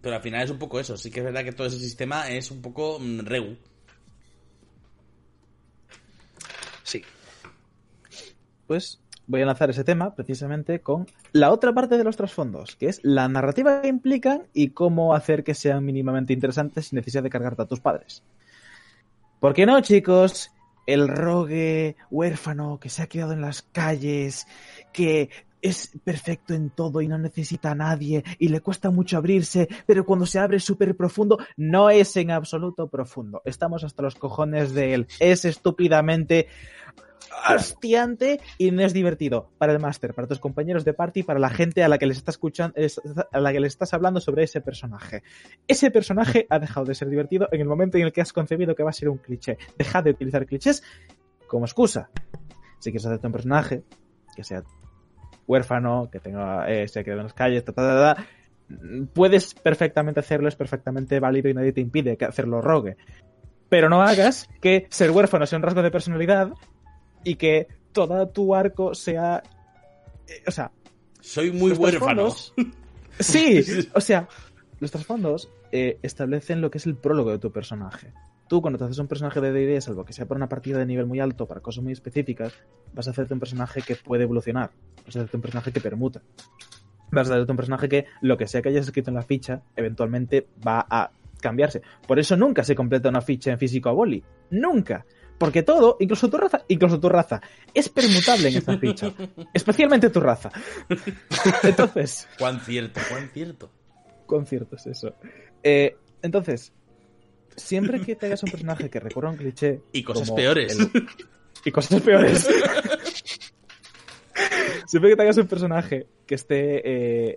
Pero al final es un poco eso. Sí que es verdad que todo ese sistema es un poco mm, regu. Sí. Pues voy a lanzar ese tema precisamente con la otra parte de los trasfondos, que es la narrativa que implican y cómo hacer que sean mínimamente interesantes sin necesidad de cargarte a tus padres. ¿Por qué no, chicos? El rogue huérfano que se ha quedado en las calles, que es perfecto en todo y no necesita a nadie y le cuesta mucho abrirse, pero cuando se abre súper profundo, no es en absoluto profundo. Estamos hasta los cojones de él. Es estúpidamente hastiante y no es divertido para el máster, para tus compañeros de party, para la gente a la que les estás escuchando, es- a la que le estás hablando sobre ese personaje. Ese personaje ha dejado de ser divertido en el momento en el que has concebido que va a ser un cliché. Deja de utilizar clichés como excusa. Si quieres hacerte un personaje que sea huérfano, que tenga eh, se ha quedado en las calles, ta, ta, ta, puedes perfectamente hacerlo, es perfectamente válido y nadie te impide que hacerlo rogue. Pero no hagas que ser huérfano sea un rasgo de personalidad y que todo tu arco sea. eh, o sea, Soy muy huérfano. Sí, o sea, los trasfondos eh, establecen lo que es el prólogo de tu personaje. Tú, cuando te haces un personaje de D&D, salvo que sea para una partida de nivel muy alto, para cosas muy específicas, vas a hacerte un personaje que puede evolucionar. Vas a hacerte un personaje que permuta. Vas a hacerte un personaje que, lo que sea que hayas escrito en la ficha, eventualmente va a cambiarse. Por eso nunca se completa una ficha en físico a boli. Nunca. Porque todo, incluso tu raza, incluso tu raza, es permutable en esta ficha. Especialmente tu raza. Entonces, Cuán cierto, cuán cierto. conciertos, eso. Eh, entonces, siempre que te hagas un personaje que recorra un cliché. Y cosas peores. el- Y cosas peores. siempre que te hagas un personaje que esté eh,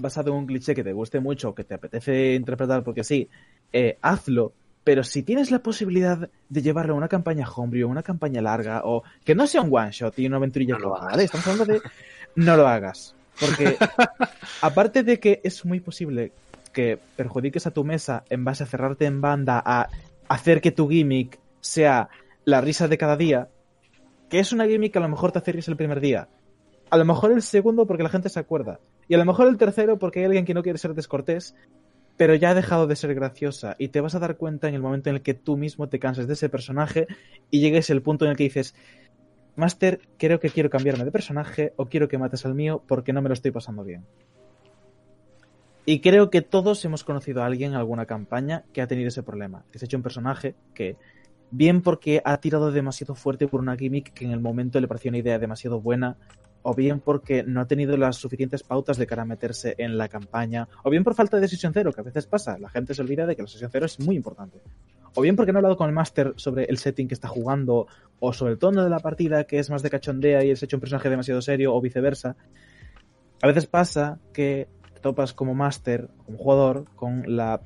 basado en un cliché que te guste mucho, que te apetece interpretar porque sí, eh, hazlo. Pero si tienes la posibilidad de llevarlo a una campaña homebrew, una campaña larga, o que no sea un one shot y una aventurilla No lo hagas. ¿vale? Estamos hablando de. No lo hagas. Porque aparte de que es muy posible que perjudiques a tu mesa en base a cerrarte en banda, a hacer que tu gimmick sea la risa de cada día, que es una gimmick que a lo mejor te hace el primer día, a lo mejor el segundo porque la gente se acuerda, y a lo mejor el tercero porque hay alguien que no quiere ser descortés, pero ya ha dejado de ser graciosa, y te vas a dar cuenta en el momento en el que tú mismo te canses de ese personaje y llegues al punto en el que dices, Master, creo que quiero cambiarme de personaje o quiero que mates al mío porque no me lo estoy pasando bien. Y creo que todos hemos conocido a alguien en alguna campaña que ha tenido ese problema. Que se ha hecho un personaje que, bien porque ha tirado demasiado fuerte por una gimmick que en el momento le pareció una idea demasiado buena, o bien porque no ha tenido las suficientes pautas de cara a meterse en la campaña, o bien por falta de sesión cero, que a veces pasa. La gente se olvida de que la sesión cero es muy importante. O bien porque no ha hablado con el máster sobre el setting que está jugando, o sobre el tono de la partida que es más de cachondea y ha hecho un personaje demasiado serio, o viceversa. A veces pasa que topas como máster, como jugador, con la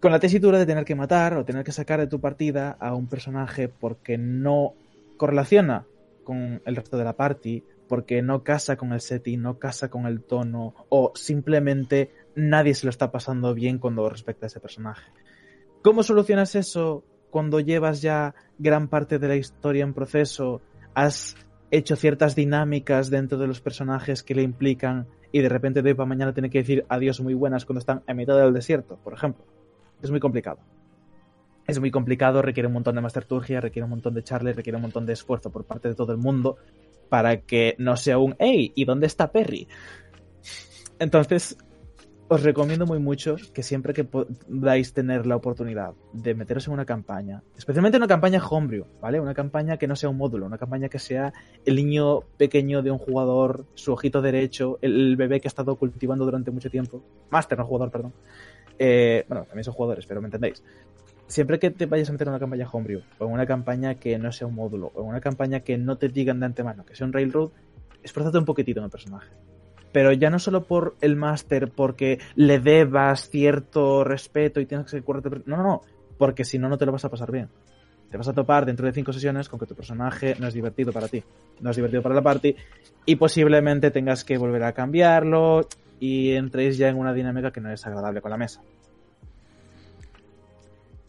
con la tesitura de tener que matar o tener que sacar de tu partida a un personaje porque no correlaciona con el resto de la party, porque no casa con el setting, no casa con el tono, o simplemente nadie se lo está pasando bien cuando respecta a ese personaje. ¿Cómo solucionas eso? cuando llevas ya gran parte de la historia en proceso, has hecho ciertas dinámicas dentro de los personajes que le implican y de repente de hoy para mañana tiene que decir adiós muy buenas cuando están en mitad del desierto, por ejemplo. Es muy complicado. Es muy complicado, requiere un montón de masterturgia, requiere un montón de charles, requiere un montón de esfuerzo por parte de todo el mundo para que no sea un ¡Ey! ¿Y dónde está Perry? Entonces, os recomiendo muy mucho que siempre que podáis tener la oportunidad de meteros en una campaña, especialmente una campaña homebrew, ¿vale? Una campaña que no sea un módulo, una campaña que sea el niño pequeño de un jugador, su ojito derecho, el bebé que ha estado cultivando durante mucho tiempo, máster, no jugador, perdón. Eh, bueno, también son jugadores, pero me entendéis. Siempre que te vayas a meter en una campaña homebrew, o en una campaña que no sea un módulo, o en una campaña que no te digan de antemano que sea un railroad, esfuérzate un poquitito en el personaje pero ya no solo por el máster, porque le debas cierto respeto y tienes que ser No, no, no, porque si no, no te lo vas a pasar bien. Te vas a topar dentro de cinco sesiones con que tu personaje no es divertido para ti, no es divertido para la party, y posiblemente tengas que volver a cambiarlo y entréis ya en una dinámica que no es agradable con la mesa.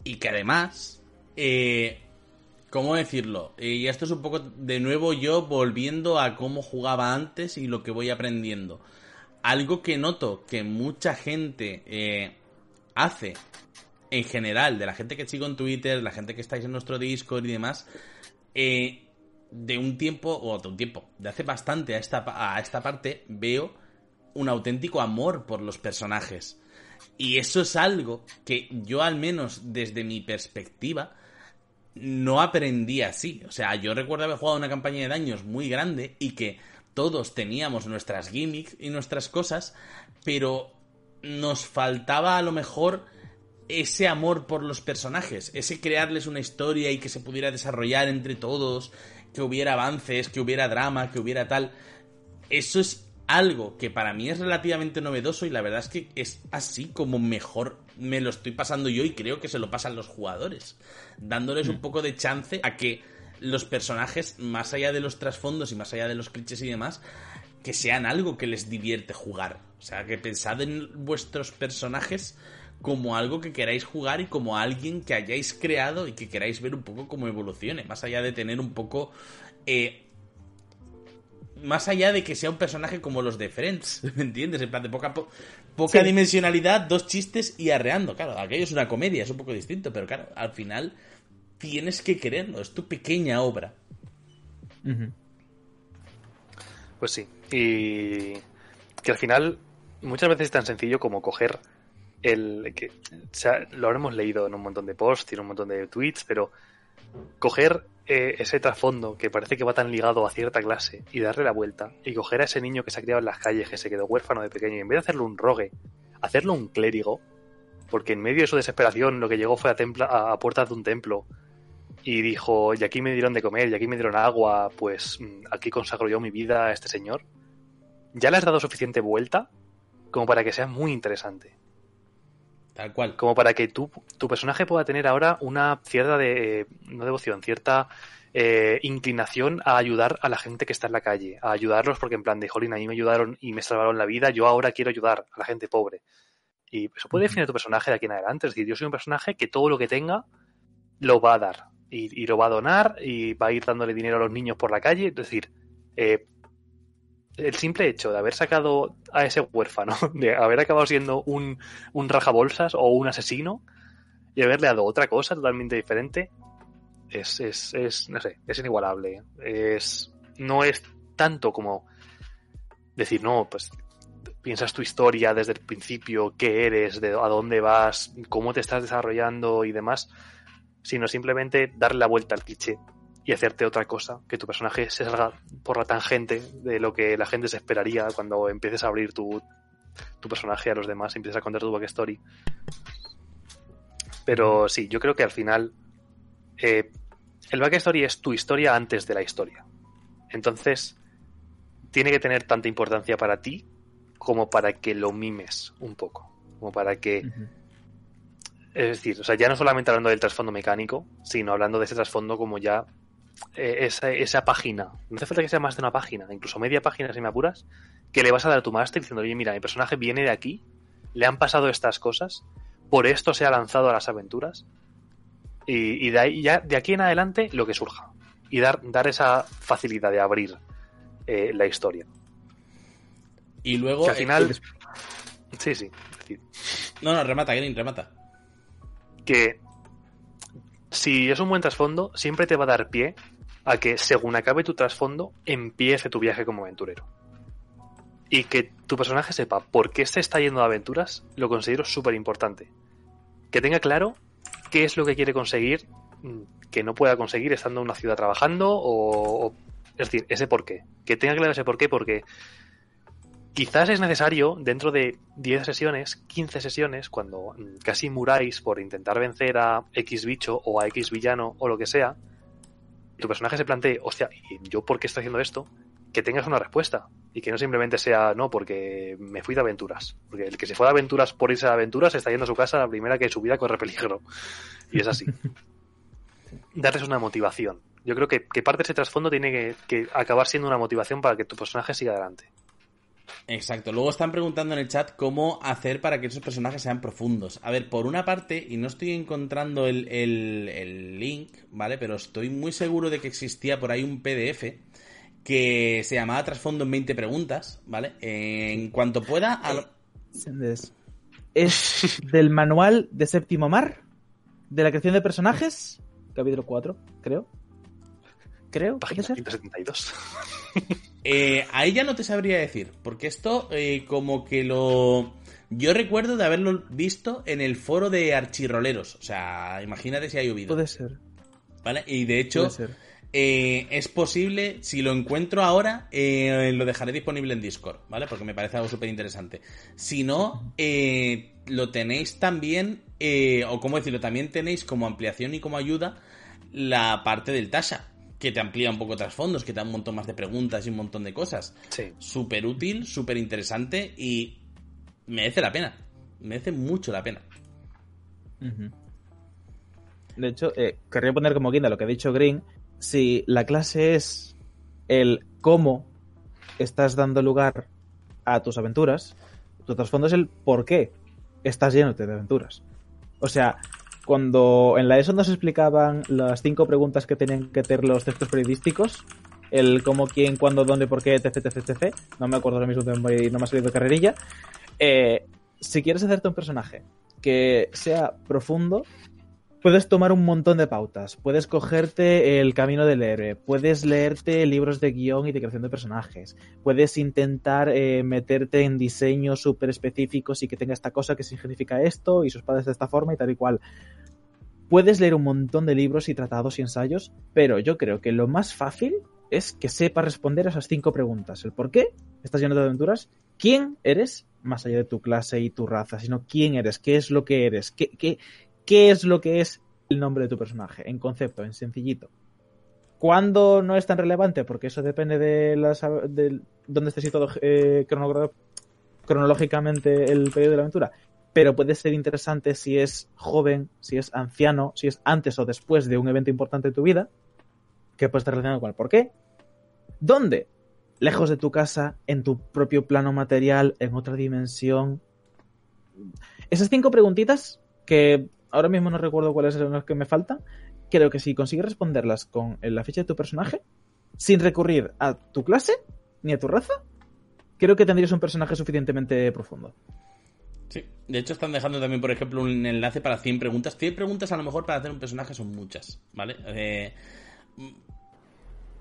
Y que además, eh, ¿Cómo decirlo? Y esto es un poco de nuevo yo volviendo a cómo jugaba antes y lo que voy aprendiendo. Algo que noto que mucha gente eh, hace en general, de la gente que sigo en Twitter, la gente que estáis en nuestro Discord y demás, eh, de un tiempo, o de un tiempo, de hace bastante a esta, a esta parte, veo un auténtico amor por los personajes. Y eso es algo que yo al menos desde mi perspectiva no aprendí así. O sea, yo recuerdo haber jugado una campaña de daños muy grande y que todos teníamos nuestras gimmicks y nuestras cosas, pero nos faltaba a lo mejor ese amor por los personajes, ese crearles una historia y que se pudiera desarrollar entre todos, que hubiera avances, que hubiera drama, que hubiera tal. Eso es algo que para mí es relativamente novedoso y la verdad es que es así como mejor me lo estoy pasando yo y creo que se lo pasan los jugadores, dándoles un mm. poco de chance a que los personajes, más allá de los trasfondos y más allá de los clichés y demás, que sean algo que les divierte jugar. O sea, que pensad en vuestros personajes como algo que queráis jugar y como alguien que hayáis creado y que queráis ver un poco cómo evolucione, más allá de tener un poco eh, más allá de que sea un personaje como los de Friends, ¿me entiendes? En plan de poca, poca dimensionalidad, dos chistes y arreando. Claro, aquello es una comedia, es un poco distinto, pero claro, al final tienes que quererlo, es tu pequeña obra. Pues sí, y que al final muchas veces es tan sencillo como coger el que o sea, lo habremos leído en un montón de posts y en un montón de tweets, pero coger eh, ese trasfondo que parece que va tan ligado a cierta clase y darle la vuelta y coger a ese niño que se ha criado en las calles, que se quedó huérfano de pequeño y en vez de hacerlo un rogue, hacerlo un clérigo, porque en medio de su desesperación lo que llegó fue a, a, puertas de un templo y dijo, y aquí me dieron de comer, y aquí me dieron agua, pues mm, aquí consagro yo mi vida a este señor, ya le has dado suficiente vuelta como para que sea muy interesante. Tal cual. Como para que tu, tu personaje pueda tener ahora una cierta de, no devoción, cierta eh, inclinación a ayudar a la gente que está en la calle, a ayudarlos porque en plan de, jolín, a mí me ayudaron y me salvaron la vida, yo ahora quiero ayudar a la gente pobre. Y eso puede definir tu personaje de aquí en adelante. Es decir, yo soy un personaje que todo lo que tenga lo va a dar. Y, y lo va a donar y va a ir dándole dinero a los niños por la calle. Es decir, eh, el simple hecho de haber sacado a ese huérfano, de haber acabado siendo un, un rajabolsas o un asesino y haberle dado otra cosa totalmente diferente, es, es, es, no sé, es inigualable. Es, no es tanto como decir, no, pues piensas tu historia desde el principio, qué eres, de a dónde vas, cómo te estás desarrollando y demás, sino simplemente darle la vuelta al cliché y hacerte otra cosa, que tu personaje se salga por la tangente de lo que la gente se esperaría cuando empieces a abrir tu, tu personaje a los demás, empieces a contar tu backstory. Pero sí, yo creo que al final eh, el backstory es tu historia antes de la historia. Entonces, tiene que tener tanta importancia para ti como para que lo mimes un poco. Como para que... Es decir, o sea, ya no solamente hablando del trasfondo mecánico, sino hablando de ese trasfondo como ya eh, esa, página, no hace falta que sea más de una página, incluso media página si me apuras, que le vas a dar a tu máster diciendo, oye, mira, mi personaje viene de aquí, le han pasado estas cosas, por esto se ha lanzado a las aventuras, Y, y de ahí ya, de aquí en adelante, lo que surja. Y dar, dar esa facilidad de abrir eh, la historia. Y luego. Que al final. eh, Sí, sí. decir, no, no, remata, Green, remata. que si es un buen trasfondo, siempre te va a dar pie a que según acabe tu trasfondo, empiece tu viaje como aventurero. Y que tu personaje sepa por qué se está yendo de aventuras, lo considero súper importante. Que tenga claro qué es lo que quiere conseguir mm, que no pueda conseguir estando en una ciudad trabajando o, o- es decir, ese por qué. Que tenga claro ese por qué porque quizás es necesario dentro de 10 sesiones, 15 sesiones, cuando mm, casi muráis por intentar vencer a X bicho o a X villano o lo que sea, tu personaje se plantee, hostia, ¿y yo por qué estoy haciendo esto? Que tengas una respuesta y que no simplemente sea, no, porque me fui de aventuras. Porque el que se fue de aventuras por irse de aventuras está yendo a su casa la primera que su vida corre peligro. Y es así. Darles una motivación. Yo creo que, que parte de ese trasfondo tiene que, que acabar siendo una motivación para que tu personaje siga adelante. Exacto. Luego están preguntando en el chat cómo hacer para que esos personajes sean profundos. A ver, por una parte, y no estoy encontrando el, el- el link, ¿vale? Pero estoy muy seguro de que existía por ahí un PDF que se llamaba Trasfondo en 20 preguntas, ¿vale? En cuanto pueda... Es, del manual de Séptimo Mar, de la creación de personajes, capítulo 4, creo. Creo, puede Página ser. 172. Eh, ahí ya no te sabría decir, porque esto eh, como que lo... Yo recuerdo de haberlo visto en el foro de archirroleros. O sea, imagínate si ha llovido. Puede ser. ¿Vale? Y de hecho, eh, es posible, si lo encuentro ahora, eh, lo dejaré disponible en Discord, ¿vale? Porque me parece algo súper interesante. Si no, eh, lo tenéis también, eh, o cómo decirlo, también tenéis como ampliación y como ayuda la parte del Tasha, que te amplía un poco trasfondos, que te da un montón más de preguntas y un montón de cosas. Sí. Súper útil, súper interesante y merece la pena. Merece mucho la pena. De hecho, eh, querría poner como guinda lo que ha dicho Green. Si la clase es el cómo estás dando lugar a tus aventuras, tu trasfondo es el por qué estás llénote de aventuras. O sea, cuando en la ESO nos explicaban las cinco preguntas que tenían que tener los textos periodísticos, el cómo, quién, cuándo, dónde, por qué, etc, etc, etc, no me acuerdo ahora mismo, de memoria y no me ha salido de carrerilla, eh, si quieres hacerte un personaje que sea profundo, puedes tomar un montón de pautas. Puedes cogerte el camino del héroe, puedes leerte libros de guion y de creación de personajes, puedes intentar eh, meterte en diseños súper específicos y que tenga esta cosa que significa esto y sus padres de esta forma y tal y cual. Puedes leer un montón de libros y tratados y ensayos, pero yo creo que lo más fácil es que sepas responder a esas cinco preguntas. El por qué estás lleno de aventuras, quién eres, más allá de tu clase y tu raza, sino quién eres, qué es lo que eres, qué, qué, qué es lo que es el nombre de tu personaje, en concepto, en sencillito. ¿Cuándo no es tan relevante? Porque eso depende de, las, de dónde esté situado eh, cronológicamente el periodo de la aventura. Pero puede ser interesante si es joven, si es anciano, si es antes o después de un evento importante de tu vida, que puede estar relacionado con el por qué. ¿Dónde? Lejos de tu casa, en tu propio plano material, en otra dimensión. Esas cinco preguntitas, que ahora mismo no recuerdo cuáles son las que me faltan, creo que si consigues responderlas con la ficha de tu personaje, sin recurrir a tu clase ni a tu raza, creo que tendrías un personaje suficientemente profundo. Sí, de hecho están dejando también, por ejemplo, un enlace para 100 preguntas. 100 preguntas a lo mejor para hacer un personaje son muchas, ¿vale? Eh,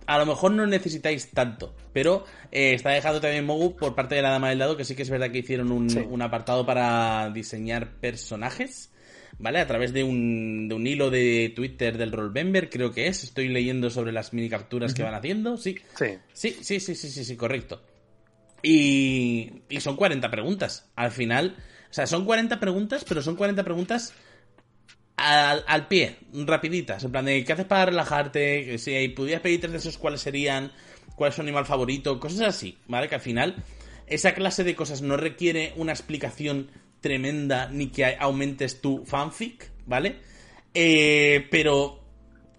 a lo mejor no necesitáis tanto, pero eh, está dejando también Mogu por parte de la Dama del Dado, que sí que es verdad que hicieron un, Sí. un apartado para diseñar personajes, ¿vale? A través de un, de un hilo de Twitter del Rollbember, creo que es. Estoy leyendo sobre las mini capturas que van haciendo, sí. Sí. Sí, sí, sí, sí, sí, sí, correcto. Y, y son 40 preguntas. Al final, o sea, son 40 preguntas, pero son 40 preguntas al, al pie, rapiditas. En plan de, ¿qué haces para relajarte? Que Si pudieras pedir tres de esos, ¿cuáles serían? ¿Cuál es tu animal favorito? Cosas así, ¿vale? Que al final, esa clase de cosas no requiere una explicación tremenda ni que aumentes tu fanfic, ¿vale? Eh, pero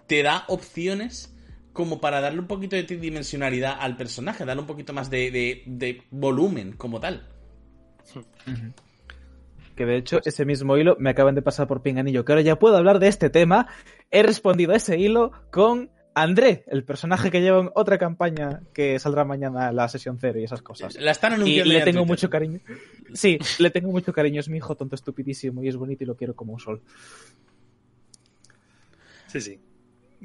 te da opciones como para darle un poquito de tridimensionalidad al personaje, darle un poquito más de, de- de volumen como tal. Que de hecho, ese mismo hilo me acaban de pasar por pinganillo, que ahora ya puedo hablar de este tema. he respondido a ese hilo con André, el personaje que lleva en otra campaña que saldrá mañana la sesión cero y esas cosas. La están Y anunciando le ya en tengo Twitter. mucho cariño. Sí, le tengo mucho cariño. Es mi hijo tonto estupidísimo y es bonito y lo quiero como un sol. Sí, sí.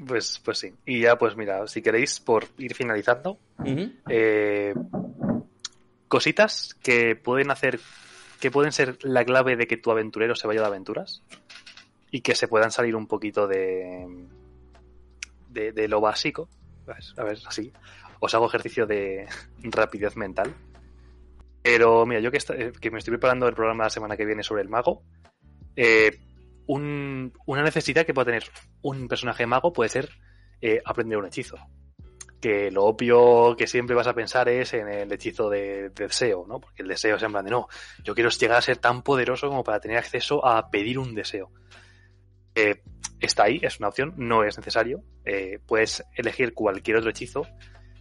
Pues, pues sí. Y ya, pues mira, si queréis, por ir finalizando, eh, cositas que pueden hacer, que pueden ser la clave de que tu aventurero se vaya de aventuras y que se puedan salir un poquito de, de, de lo básico. A ver, así. Os hago ejercicio de rapidez mental. Pero mira, yo que, eh, que me estoy preparando el programa la semana que viene sobre el mago, eh, un- una necesidad que pueda tener un personaje mago puede ser eh, aprender un hechizo que lo obvio que siempre vas a pensar es en el hechizo de, de deseo, ¿no? Porque el deseo es en plan de no, yo quiero llegar a ser tan poderoso como para tener acceso a pedir un deseo. Eh, está ahí, es una opción, no es necesario. Eh, puedes elegir cualquier otro hechizo.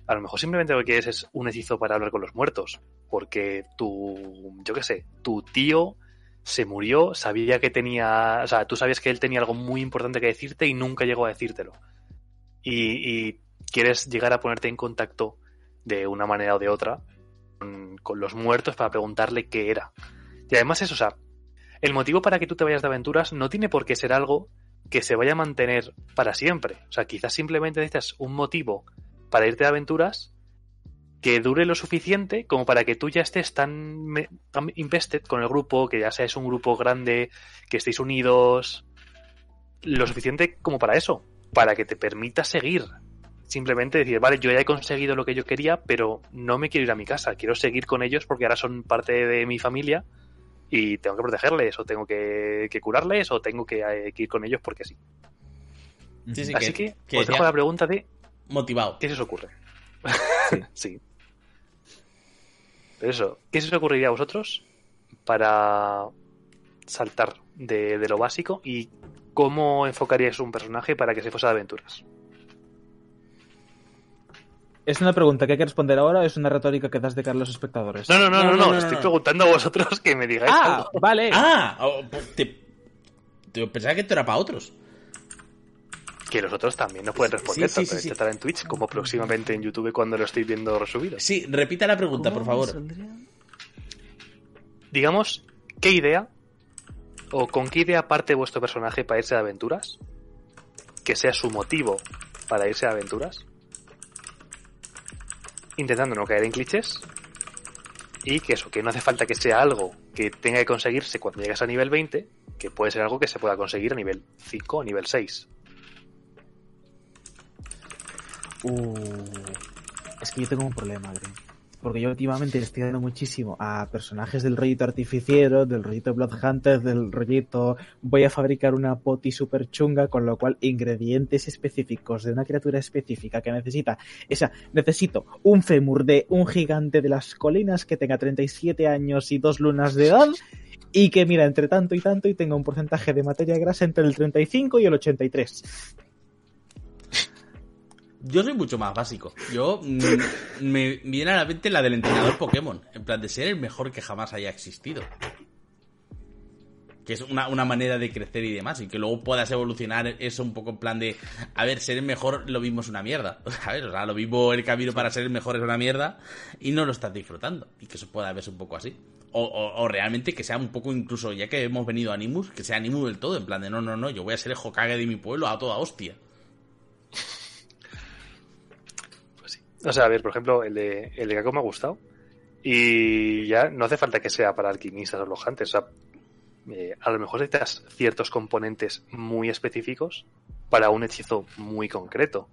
A lo mejor simplemente lo que quieres es un hechizo para hablar con los muertos. Porque tu, yo qué sé, tu tío se murió, sabía que tenía, o sea, tú sabías que él tenía algo muy importante que decirte y nunca llegó a decírtelo. Y, y quieres llegar a ponerte en contacto de una manera o de otra con, con los muertos para preguntarle qué era. Y además eso, o sea, el motivo para que tú te vayas de aventuras no tiene por qué ser algo que se vaya a mantener para siempre. O sea, quizás simplemente necesitas un motivo para irte de aventuras que dure lo suficiente como para que tú ya estés tan, tan invested con el grupo, que ya seas un grupo grande, que estéis unidos, lo suficiente como para eso, para que te permita seguir. Simplemente decir, vale, yo ya he conseguido lo que yo quería, pero no me quiero ir a mi casa, quiero seguir con ellos porque ahora son parte de mi familia y tengo que protegerles, o tengo que, que curarles, o tengo que, eh, que ir con ellos porque sí. Sí, sí, Así que, que, que os dejo la pregunta de motivado. ¿qué se os ocurre? sí. Pero eso, ¿qué se os ocurriría a vosotros para saltar de, de lo básico y cómo enfocaríais un personaje para que se fuese de aventuras? ¿Es una pregunta que hay que responder ahora o es una retórica que das de cara a los espectadores? No, no, no, no, No, no, no, no, estoy no. preguntando a vosotros que me digáis Ah, algo. vale. Ah, pues te, te pensaba que esto era para otros. Que los otros también nos pueden responder, Sí, sí, tanto sí, en sí. estar en Twitch como próximamente en YouTube cuando lo estoy viendo resubido. Sí, repita la pregunta, por favor. Digamos, ¿qué idea o con qué idea parte vuestro personaje para irse de aventuras? Que sea su motivo para irse de aventuras. Intentando no caer en clichés. Y que eso, que no hace falta que sea algo que tenga que conseguirse cuando llegas a nivel 20, que puede ser algo que se pueda conseguir a nivel 5 o nivel 6. Uh, es que yo tengo un problema. Porque yo últimamente estoy dando muchísimo a personajes del rollito artificiero, del rollito Bloodhunter, del rollito voy a fabricar una poti super chunga, con lo cual ingredientes específicos de una criatura específica que necesita. O sea, necesito un fémur de un gigante de las colinas que tenga 37 años y dos lunas de edad y que mira entre tanto y tanto y tenga un porcentaje de materia grasa entre el 35 y el 83. Yo soy mucho más básico. Yo mm, me viene a la mente la del entrenador Pokémon. En plan de ser el mejor que jamás haya existido. Que es una, una manera de crecer y demás. Y que luego puedas evolucionar eso un poco en plan de. A ver, ser el mejor lo mismo es una mierda. ¿Sabes? O sea, lo mismo el camino para ser el mejor es una mierda. Y no lo estás disfrutando. Y que eso pueda verse un poco así. O, o- o realmente que sea un poco incluso, ya que hemos venido a Animus, que sea Animus del todo. En plan de no, no, no, yo voy a ser el Hokage de mi pueblo a toda hostia. O sea, a ver, por ejemplo, el de, el de Kako me ha gustado. Y ya no hace falta que sea para alquimistas o los hunters. O sea, eh, a lo mejor necesitas ciertos componentes muy específicos para un hechizo muy concreto.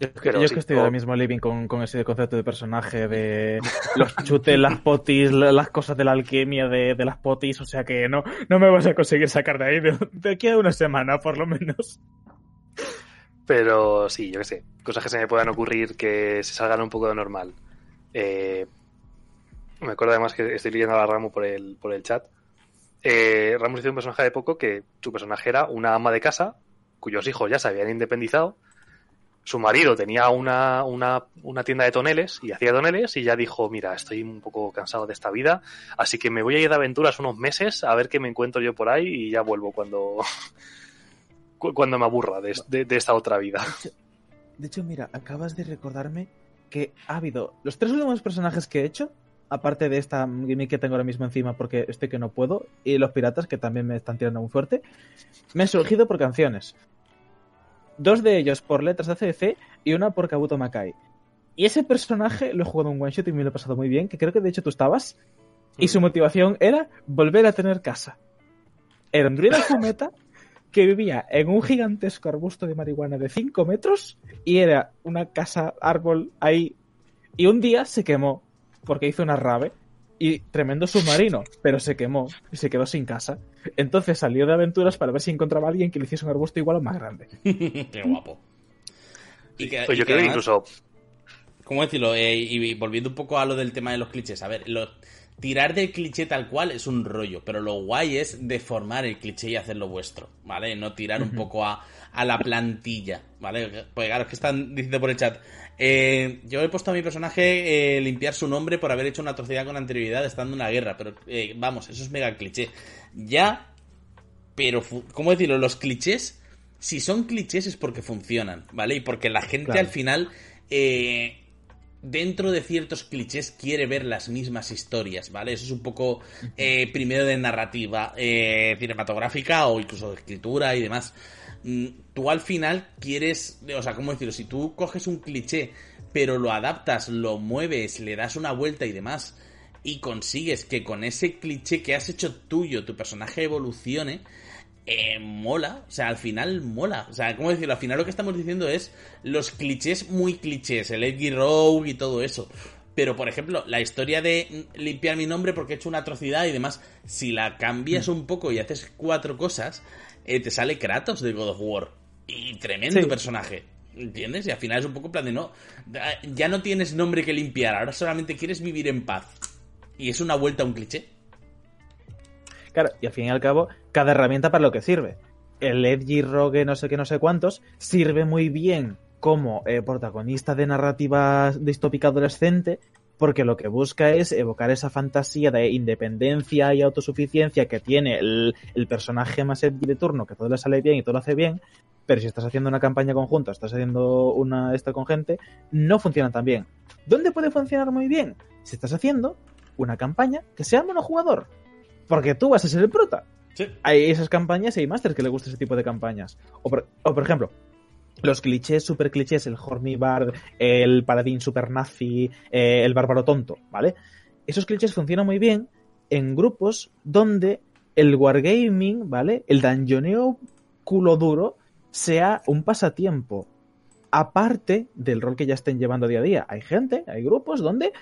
Yo, Pero yo sí, que estoy o- ahora mismo living con, con ese concepto de personaje de los chutes, las potis, la- las cosas de la alquimia de, de las potis, o sea que no, no me vas a conseguir sacar de ahí de, de aquí a una semana, por lo menos. Pero sí, yo qué sé, cosas que se me puedan ocurrir que se salgan un poco de normal. Eh, me acuerdo además que estoy leyendo a Ramu por el, por el chat. Eh, Ramu hizo un personaje de poco que su personaje era una ama de casa cuyos hijos ya se habían independizado su marido tenía una, una, una, tienda de toneles y hacía toneles y ya dijo, mira, estoy un poco cansado de esta vida, así que me voy a ir de aventuras unos meses a ver qué me encuentro yo por ahí y ya vuelvo cuando, cuando me aburra de, de, de esta otra vida. De hecho, de hecho, mira, acabas de recordarme que ha habido los tres últimos personajes que he hecho, aparte de esta gimmick que tengo ahora mismo encima porque estoy que no puedo, y los piratas que también me están tirando muy fuerte, me han surgido por canciones. Dos de ellos por letras de ACDC y una por Kabuto Makai. Y ese personaje lo he jugado en one shot y me lo he pasado muy bien, que creo que de hecho tú estabas. Y su motivación era volver a tener casa. Era un druida fumeta que vivía en un gigantesco arbusto de marihuana de 5 metros y era una casa árbol ahí. Y un día se quemó porque hizo una rave y tremendo submarino, pero se quemó y se quedó sin casa. Entonces salió de aventuras para ver si encontraba a alguien que le hiciese un arbusto igual o más grande. Qué guapo. Y que, pues yo creo que incluso. ¿Cómo decirlo? Eh, y volviendo un poco a lo del tema de los clichés. A ver, lo, tirar del cliché tal cual es un rollo, pero lo guay es deformar el cliché y hacerlo vuestro, ¿vale? No tirar un poco a, a la plantilla, ¿vale? Pues claro, es que están diciendo por el chat. Eh, yo he puesto a mi personaje eh, limpiar su nombre por haber hecho una atrocidad con anterioridad estando en una guerra, pero eh, vamos, eso es mega cliché. Ya, pero, ¿cómo decirlo? Los clichés, si son clichés es porque funcionan, ¿vale? Y porque la gente Claro. al final, eh, dentro de ciertos clichés, quiere ver las mismas historias, ¿vale? Eso es un poco eh, primero de narrativa eh, cinematográfica o incluso de escritura y demás. Mm, Tú al final quieres, o sea, ¿cómo decirlo? Si tú coges un cliché, pero lo adaptas, lo mueves, le das una vuelta y demás, y consigues que con ese cliché que has hecho tuyo, tu personaje evolucione, eh, mola, o sea, al final mola. O sea, ¿cómo decirlo? Al final lo que estamos diciendo es los clichés muy clichés, el Edgy Rogue y todo eso. Pero, por ejemplo, la historia de limpiar mi nombre porque he hecho una atrocidad y demás, si la cambias un poco y haces cuatro cosas, eh, te sale Kratos de God of War. Y tremendo Sí. personaje. ¿Entiendes? Y al final es un poco plan de no. Ya no tienes nombre que limpiar, ahora solamente quieres vivir en paz. Y es una vuelta a un cliché. Claro, y al fin y al cabo, cada herramienta para lo que sirve. El Edgy Rogue no sé qué, no sé cuántos, sirve muy bien como eh, protagonista de narrativa distópica adolescente, porque lo que busca es evocar esa fantasía de independencia y autosuficiencia que tiene el, el personaje más edgy de turno, que todo le sale bien y todo lo hace bien, pero si estás haciendo una campaña conjunta, estás haciendo una esta con gente, no funciona tan bien. ¿Dónde puede funcionar muy bien? Si estás haciendo una campaña que sea monojugador. Porque tú vas a ser el prota. Sí. Hay esas campañas y hay masters que le gusta ese tipo de campañas. O por, o por ejemplo, los clichés, super clichés, el Horny Bard, el paladín super nazi, eh, el bárbaro tonto, ¿vale? Esos clichés funcionan muy bien en grupos donde el wargaming, ¿vale? El dungeoneo culo duro sea un pasatiempo. Aparte del rol que ya estén llevando día a día. Hay gente, hay grupos donde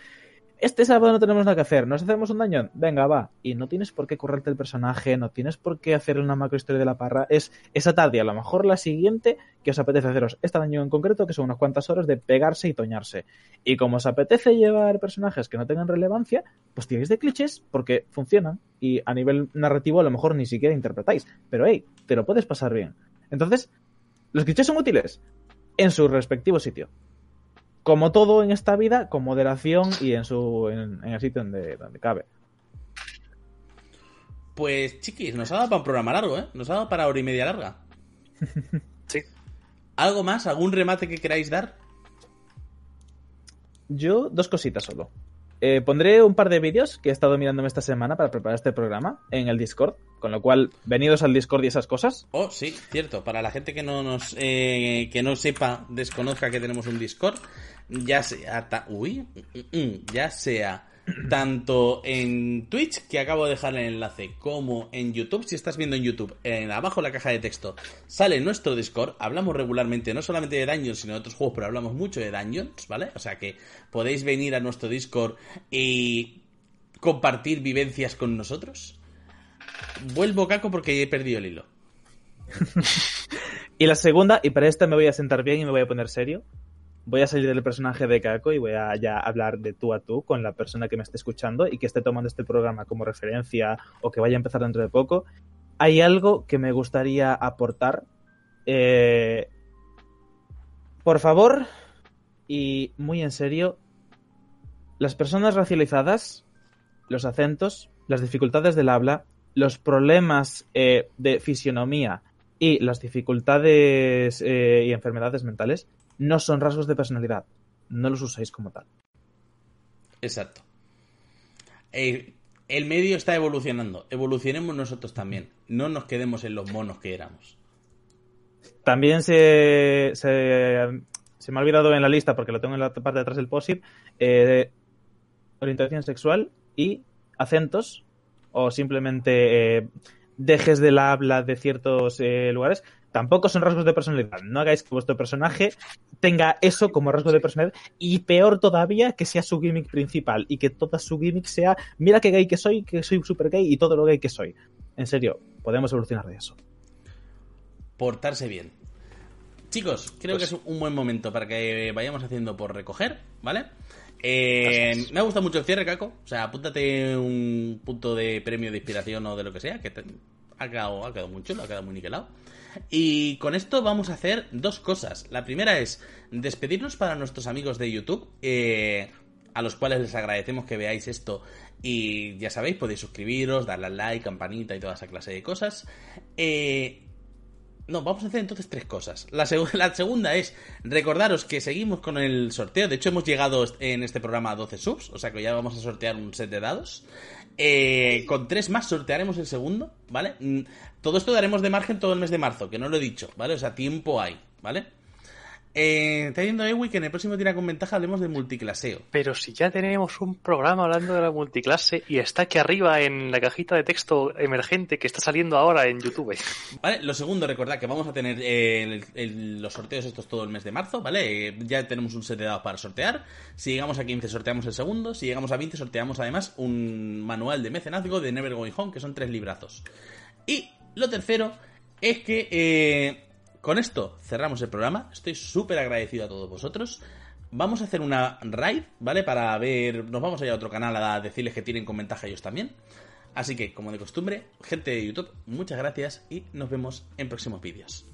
este sábado no tenemos nada que hacer, nos hacemos un dañón, venga, va. Y no tienes por qué currarte el personaje, no tienes por qué hacer una macro historia de la parra. Es esa tarde, a lo mejor la siguiente, que os apetece haceros esta daño en concreto, que son unas cuantas horas de pegarse y toñarse. Y como os apetece llevar personajes que no tengan relevancia, pues tiráis de clichés porque funcionan. Y a nivel narrativo a lo mejor ni siquiera interpretáis. Pero hey, te lo puedes pasar bien. Entonces, los clichés son útiles en su respectivo sitio como todo en esta vida, con moderación y en su en, en el sitio donde, donde cabe. Pues, chiquis, nos ha dado para un programa largo, ¿eh? Nos ha dado para hora y media larga. Sí. ¿Algo más? ¿Algún remate que queráis dar? Yo, dos cositas solo. Eh, pondré un par de vídeos que he estado mirándome esta semana para preparar este programa en el Discord, con lo cual, venidos al Discord y esas cosas. Oh, sí, cierto. Para la gente que no nos eh, que no sepa, desconozca que tenemos un Discord, ya sea uy, mm, mm, ya sea tanto en Twitch, que acabo de dejar el enlace, como en YouTube. Si estás viendo en YouTube, en abajo la caja de texto sale nuestro Discord. Hablamos regularmente, no solamente de Dungeons, sino de otros juegos, pero hablamos mucho de Dungeons, ¿vale? O sea que podéis venir a nuestro Discord y compartir vivencias con nosotros. Vuelvo, Caco, porque he perdido el hilo. Y la segunda, y para esta me voy a sentar bien y me voy a poner serio. Voy a salir del personaje de Kako y voy a ya hablar de tú a tú con la persona que me esté escuchando y que esté tomando este programa como referencia o que vaya a empezar dentro de poco. Hay algo que me gustaría aportar. eh, Por favor, y muy en serio, las personas racializadas, los acentos, las dificultades del habla, los problemas eh, de fisionomía y las dificultades eh, y enfermedades mentales no son rasgos de personalidad. No los usáis como tal. Exacto. Eh, el medio está evolucionando. Evolucionemos nosotros también. No nos quedemos en los monos que éramos. También se, se, se me ha olvidado en la lista, porque lo tengo en la parte de atrás del POSIT, eh, orientación sexual y acentos, o simplemente eh, dejes de la habla de ciertos eh, lugares, tampoco son rasgos de personalidad. No hagáis que vuestro personaje tenga eso como rasgo de personalidad y peor todavía que sea su gimmick principal y que toda su gimmick sea mira qué gay que soy, que soy super gay y todo lo gay que soy. En serio, podemos evolucionar de eso. Portarse bien. Chicos, creo Pues- que es un buen momento para que vayamos haciendo por recoger, ¿vale? Eh, me ha gustado mucho el cierre, Caco. O sea, apúntate un punto de premio de inspiración o de lo que sea, que te- ha, quedado, ha quedado muy chulo, ha quedado muy niquelado. Y con esto vamos a hacer dos cosas. La primera es despedirnos para nuestros amigos de YouTube, eh, a los cuales les agradecemos que veáis esto. Y ya sabéis, podéis suscribiros, darle al like, campanita y toda esa clase de cosas. Eh, no, vamos a hacer entonces tres cosas. La, seg- la segunda es recordaros que seguimos con el sorteo. De hecho, hemos llegado en este programa a 12 subs, o sea que ya vamos a sortear un set de dados. Eh, con tres más sortearemos el segundo, ¿vale? Todo esto daremos de margen todo el mes de marzo, que no lo he dicho, ¿vale? O sea, tiempo hay, ¿vale? Eh, está diciendo Ewi que en el próximo Tira con Ventaja hablemos de multiclaseo. Pero si ya tenemos un programa hablando de la multiclase y está aquí arriba en la cajita de texto emergente que está saliendo ahora en YouTube. ¿Vale? Lo segundo, recordad que vamos a tener eh, el- el- los sorteos estos todo el mes de marzo, ¿vale? Eh, ya tenemos un set de dados para sortear. Si llegamos a 15, sorteamos el segundo. Si llegamos a 20, sorteamos además un manual de mecenazgo de Never Going Home, que son tres librazos. Y lo tercero es que eh, con esto cerramos el programa. Estoy súper agradecido a todos vosotros. Vamos a hacer una raid, ¿vale? Para ver. Nos vamos a ir a otro canal a decirles que tienen con ellos también. Así que, como de costumbre, gente de YouTube, muchas gracias y nos vemos en próximos vídeos.